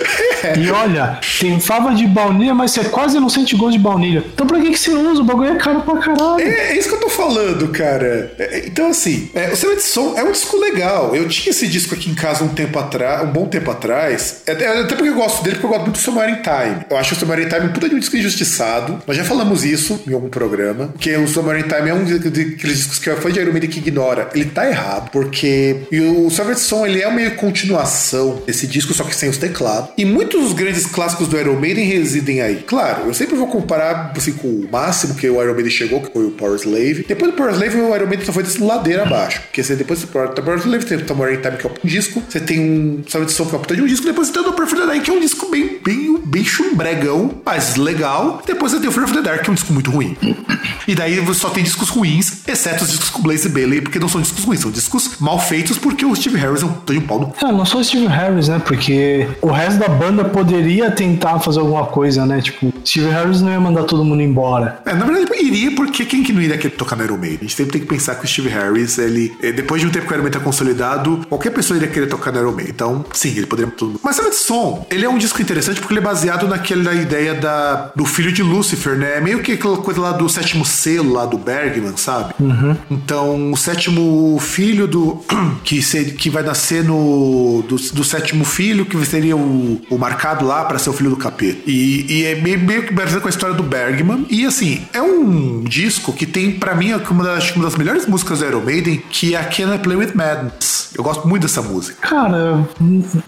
S2: E olha, tem fava de baunilha, mas você quase não sente gosto de baunilha. Então pra que, que você usa? O bagulho é caro pra caralho.
S1: É, é isso que eu tô falando, cara. É, é, então, assim, é, o Seventh Som é um disco legal. Eu tinha esse disco aqui em casa um tempo atrás, um bom tempo atrás. É, é, Até porque eu gosto dele, porque eu gosto muito do in Time. Eu acho o in Time um puta de um disco injustiçado. Nós já falamos isso em algum programa. Que o in Time é um daqueles discos que é fã de Iron Maiden que ignora. Ele tá errado, porque e o Seventh Som ele é uma continuação desse disco, só que sem os teclados. E muitos dos grandes clássicos do Iron Maiden residem aí. Claro, eu sempre vou comparar assim, com o máximo que o Iron Maiden chegou, que foi o Power Slave. Depois do Power Slave, o Iron Maiden só foi desse ladeira abaixo. Porque você, depois do Power, Slave, tem o Tomorrow Time, que é um disco. Você tem um Sound som, que é uma puta de um disco. Depois você tem o The Dark, que é um disco bem, bem, bem chumbregão, mas legal. Depois você tem o Fear of the Dark, que é um disco muito ruim. E daí só tem discos ruins, exceto os discos com Blaze Bailey, porque não são discos ruins, são discos mal feitos, porque o Steve Harris é um um pau no
S2: Ah, não só o Steve Harris, né? Porque o resto da banda poderia tentar fazer alguma coisa, né? Tipo, Steve Harris não ia mandar todo mundo embora.
S1: É, na verdade, iria, porque quem que não iria querer tocar no Iron Maiden? A gente sempre tem que pensar que o Steve Harris, ele, eh, depois de um tempo que o Iron Maiden tá consolidado, qualquer pessoa iria querer tocar no Iron Maiden. Então, sim, ele poderia todo mundo. Mas sabe de som? Ele é um disco interessante porque ele é baseado naquela ideia da, do filho de Lucifer, né? Meio que aquela coisa lá do sétimo selo lá do Bergman, sabe? Então, o sétimo filho do. que, ser, que vai nascer no. Do, do sétimo filho, que seria o, o marcado lá para ser o filho do capeta. E, e é meio, meio que baseado com a história do Bergman. E assim, é um disco que tem, para mim, uma das, acho que uma das melhores músicas do Iron Maiden, que é a Can I Play With Madness. Eu gosto muito dessa música.
S2: Cara,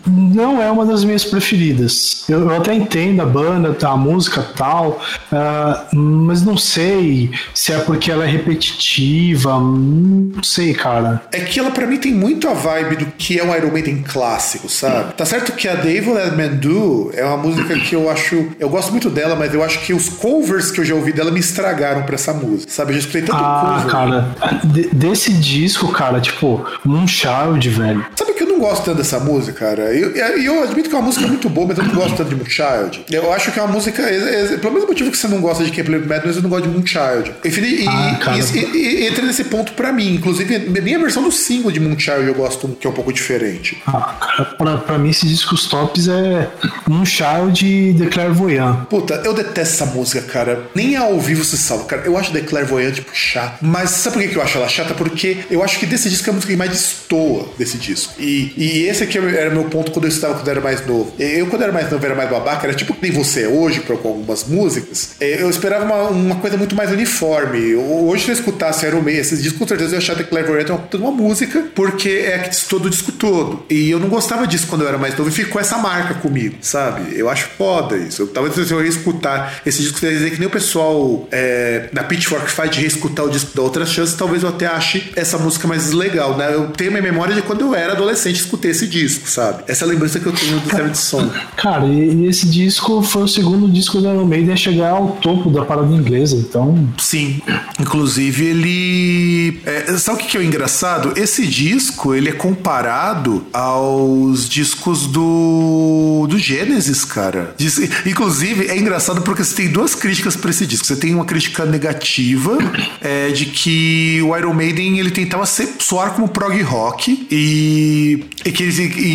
S2: não é uma das minhas preferidas. Eu, eu até entendo a banda, tá, a música tal, ah, mas não sei se é porque ela é repetitiva. Não sei, cara.
S1: É que ela, pra mim, tem muito a vibe do que é um Iron Maiden clássico, sabe? Tá certo que a The Evil Dead Man Do é uma música que eu acho. Eu gosto muito dela, mas eu acho que os covers que eu já ouvi dela me estragaram pra essa música, sabe? Eu já escutei tanto
S2: Ah,
S1: cover.
S2: cara, de- desse disco, cara, tipo, Moonchild, velho.
S1: Sabe que eu não gosto tanto dessa música, cara? E eu, eu, admito que é uma música muito boa, mas eu não gosto tanto de Moonchild. Eu acho que é uma música. É, é, pelo mesmo motivo que você não gosta de Can't Play Madness, eu não gosto de Moonchild. E,
S2: Ah,
S1: e- e- e- entra nesse ponto pra mim. Inclusive, a minha versão do single de Moonchild eu gosto que é um pouco diferente.
S2: Ah, cara, pra, pra mim, esses discos tops é Moonchild e The Clairvoyant.
S1: Puta, eu detesto essa música, cara. Nem ao vivo se salva, cara. Eu acho The Clairvoyant, tipo, chato. Mas sabe por que que eu acho ela chata? Porque eu acho que desse disco é a música que mais destoa desse disco. E, e esse aqui era o meu ponto quando eu estava quando eu era mais novo. Eu, quando eu era mais novo, era mais babaca, era tipo que nem você é hoje, com algumas músicas. É, Eu esperava uma, uma coisa muito mais uniforme. Hoje, se eu escutasse Iron Maiden, esses discos, com certeza eu ia achar The Clairvoyant uma, puta de uma música, porque é que destoa do disco todo. E eu não gostava disso quando eu era mais novo e ficou essa marca comigo, sabe? Eu acho foda isso. Eu, talvez se eu reescutar esse disco, quer dizer que nem o pessoal é, da Pitchfork faz de reescutar o disco da Outras Chances, talvez eu até ache essa música mais legal, né? Eu tenho minha memória de quando eu era adolescente escutei esse disco, sabe? Essa é a lembrança que eu tenho do Seventh Son.
S2: Cara, e, e esse disco foi o segundo disco da Iron Maiden a chegar ao topo da parada inglesa, então.
S1: Sim, inclusive ele. é, sabe o que que é o engraçado? Esse disco ele é comparado aos discos do do Gênesis, cara. Diz- inclusive é engraçado porque você tem duas críticas pra esse disco. Você tem uma crítica negativa é, de que o Iron Maiden ele tentava ser, soar como prog rock e, e que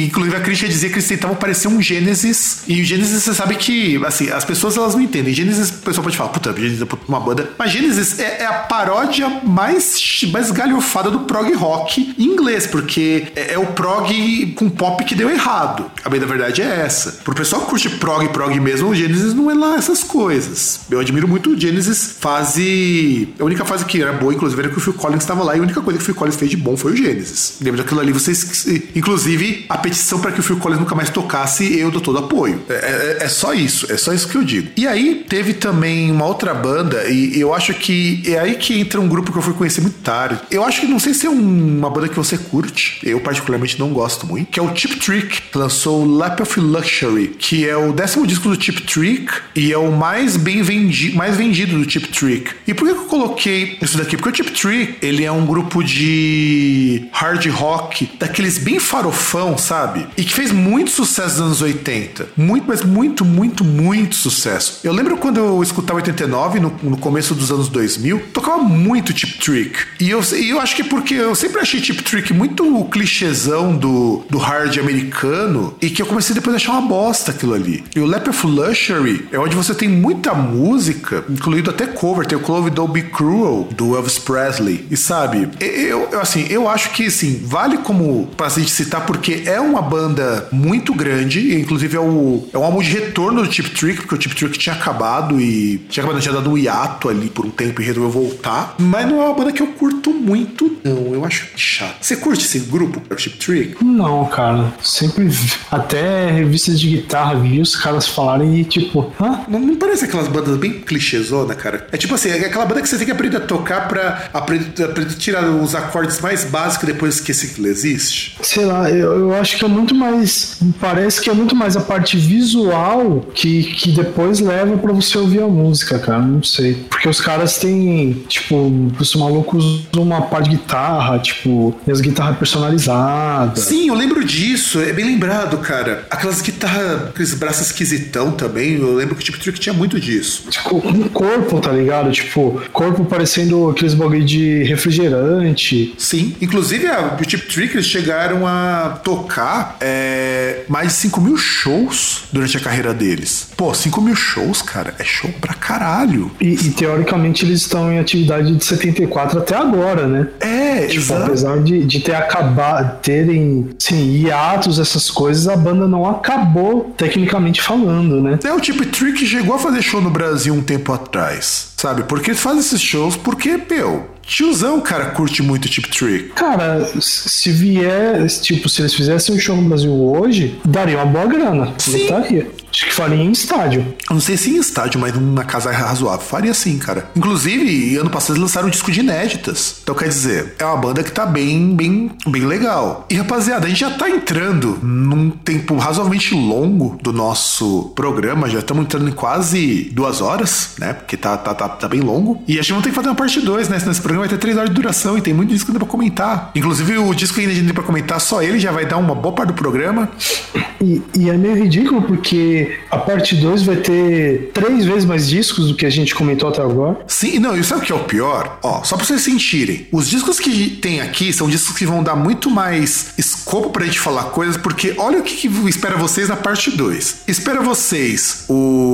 S1: inclusive a crítica dizia que eles tentavam parecer um Gênesis e o Gênesis você sabe que assim as pessoas elas não entendem. Gênesis o pessoal pode falar puta Gênesis é uma banda, mas Gênesis é, é a paródia mais mais galhofada do prog rock em inglês porque é, é o prog com pop que deu errado. A bem da verdade é essa. Pro pessoal que curte prog prog mesmo, o Gênesis não é lá essas coisas. Eu admiro muito o Gênesis fase a única fase que era boa inclusive era que o Phil Collins estava lá e a única coisa que o Phil Collins fez de bom foi o Gênesis. Lembra daquilo ali vocês inclusive a petição para que o Phil Collins nunca mais tocasse eu dou todo apoio. É, é- é só isso, é só isso que eu digo. E aí teve também uma outra banda e eu acho que é aí que entra um grupo que eu fui conhecer muito tarde. Eu acho que não sei se é um- uma banda que você curte, eu particularmente não gosto muito, que é o Chip Trick, lançou Lap of Luxury, que é o décimo disco do Chip Trick e é o mais bem vendido, mais vendido do Chip Trick. E por que eu coloquei isso daqui? Porque o Chip Trick, ele é um grupo de hard rock, daqueles bem farofão, sabe? E que fez muito sucesso nos anos 80. Muito, mas muito, muito, muito sucesso. Eu lembro quando eu escutava 89, no, no começo dos anos 2000, tocava muito Chip Trick. E eu, e eu acho que porque eu sempre achei Chip Trick muito clichêzão do, do hard americano e que eu comecei depois a achar uma bosta aquilo ali. E o Lap of Luxury é onde você tem muita música, incluindo até cover, tem o Clove Don't Be Cruel, do Elvis Presley. E sabe, eu, eu, assim, eu acho que assim, vale como pra gente citar, porque é uma banda muito grande, inclusive é, o, é um álbum de retorno do Chip Trick, porque o Chip Trick tinha acabado e tinha acabado, tinha dado um hiato ali por um tempo e resolveu voltar. Mas não é uma banda que eu curto muito, não. Eu acho chato. Você curte esse grupo, o Chip Trick?
S2: Não, cara. Sempre. Até revistas de guitarra vi os caras falarem e tipo, hã?
S1: Não, não parece aquelas bandas bem clichêzona, cara? É tipo assim, é aquela banda que você tem que aprender a tocar pra aprender, aprender a tirar os acordes mais básicos depois esquecer que ele existe.
S2: Você sei lá, eu, eu acho que é muito mais. Parece que é muito mais a parte visual que, que depois leva para você ouvir a música, cara. Não sei. Porque os caras têm, tipo, os malucos usam uma parte de guitarra, tipo, as guitarras personalizadas.
S1: Sim, eu lembro disso. É bem lembrado, cara. Aquelas guitarras, aqueles braços esquisitão também. Eu lembro que o Tip Trick tinha muito disso.
S2: Tipo, um corpo, tá ligado? Tipo, corpo parecendo aqueles bagulho de refrigerante.
S1: Sim. Inclusive, a, o Tip Trick eles chegaram a tocar é, mais de 5 mil shows durante a carreira deles. Pô, 5 mil shows, cara, é show pra caralho.
S2: E, e, teoricamente eles estão em atividade de 74 até agora, né?
S1: É,
S2: tipo,
S1: exato.
S2: apesar de, de ter acabado, terem, sim, hiatos, essas coisas, a banda não acabou, tecnicamente falando, né?
S1: É, o Tip Trick chegou a fazer show no Brasil um tempo atrás, sabe? Porque eles fazem esses shows porque, meu, tiozão, cara, curte muito Tip Trick.
S2: Cara, se vier, tipo, se eles fizessem um show no Brasil hoje, daria uma boa grana.
S1: Sim.
S2: Lotaria. Acho que faria em estádio.
S1: Eu não sei se em estádio, mas numa casa razoável. Faria sim, cara. Inclusive, ano passado eles lançaram um disco de inéditas. Então, quer dizer, é uma banda que tá bem, bem, bem legal. E, rapaziada, a gente já tá entrando num tempo razoavelmente longo do nosso programa. Já estamos entrando em quase duas horas, né? Porque tá, tá, tá, tá bem longo. E a gente vai ter que fazer uma parte 2, né? Nesse programa vai ter três horas de duração e tem muito disco ainda pra comentar. Inclusive, o disco que a gente tem pra comentar, só ele já vai dar uma boa parte do programa.
S2: E, e é meio ridículo porque a parte 2 vai ter três vezes mais discos do que a gente comentou até agora.
S1: Sim, não, e sabe o que é o pior? Ó, só pra vocês sentirem, os discos que tem aqui são discos que vão dar muito mais escopo pra gente falar coisas, porque olha o que, que espera vocês na parte 2. Espera vocês o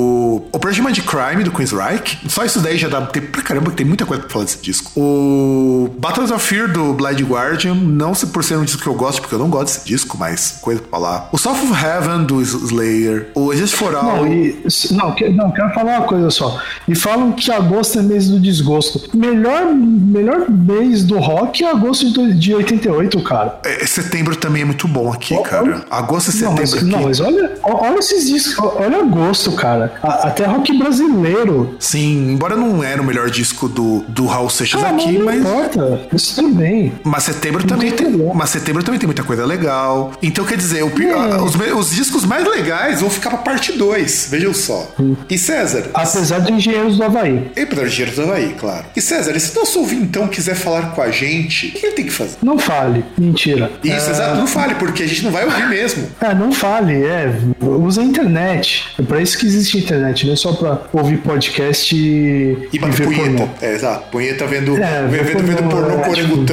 S1: Operation Mind Crime do Queensryche, só isso daí já dá tem, pra caramba, tem muita coisa pra falar desse disco. O Battles of Fear do Blind Guardian, não se por ser um disco que eu gosto, porque eu não gosto desse disco, mas coisa pra falar. O South of Heaven do Slayer, o Just for All.
S2: Não, e, não, não, quero falar uma coisa só. E falam que agosto é mês do desgosto. Melhor, melhor mês do rock é agosto de, de 88, cara.
S1: É, setembro também é muito bom aqui, cara. Agosto e setembro
S2: não, mas,
S1: aqui.
S2: Não, mas olha, olha esses discos, olha agosto, cara. A, até rock brasileiro.
S1: Sim, embora não era o melhor disco do, do Raul Seixas
S2: Ah,
S1: aqui,
S2: não
S1: mas.
S2: importa. Isso tudo bem.
S1: Mas setembro também tem,
S2: problema.
S1: mas setembro também tem muita coisa legal. Então quer dizer, o
S2: É.
S1: os, os discos mais legais vão ficar pra parte 2. Vejam só. E César?
S2: Apesar de Engenheiros do Havaí.
S1: E para Engenheiros do Havaí, claro. E César, e se nosso ouvintão quiser falar com a gente, o que ele tem que fazer?
S2: Não fale. Mentira.
S1: Isso, exato, não fale, porque a gente não vai ouvir mesmo.
S2: É, não fale, é. Usa a internet. É pra isso que existe a internet, não é só pra ouvir podcast e,
S1: E bater
S2: ver
S1: punheta.
S2: pornô.
S1: É, exato. Punheta vendo,
S2: É,
S1: vendo, vendo, vendo
S2: pornô, é,
S1: com
S2: tipo.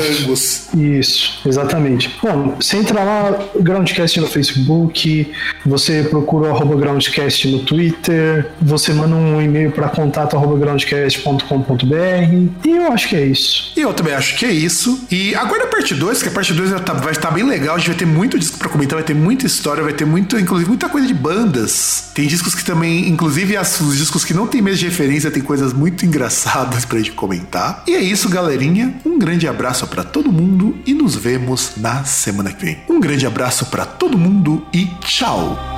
S2: Isso, exatamente. Bom, você entra lá, Groundcast no Facebook, você procura o arroba Groundcast no Twitter, você manda um e-mail para contato arroba groundcast.com.br e eu acho que é isso.
S1: E eu também acho que é isso. E aguarda a parte 2, que a parte 2 vai estar vai estar bem legal. A gente vai ter muito disco pra comentar, vai ter muita história, vai ter muito, inclusive, muita coisa de bandas. Tem discos que também, inclusive as- os discos que não tem mês de referência, tem coisas muito engraçadas pra gente comentar. E é isso, galerinha. Um grande abraço pra todo mundo e nos vemos na semana que vem. Um grande abraço pra todo mundo e tchau!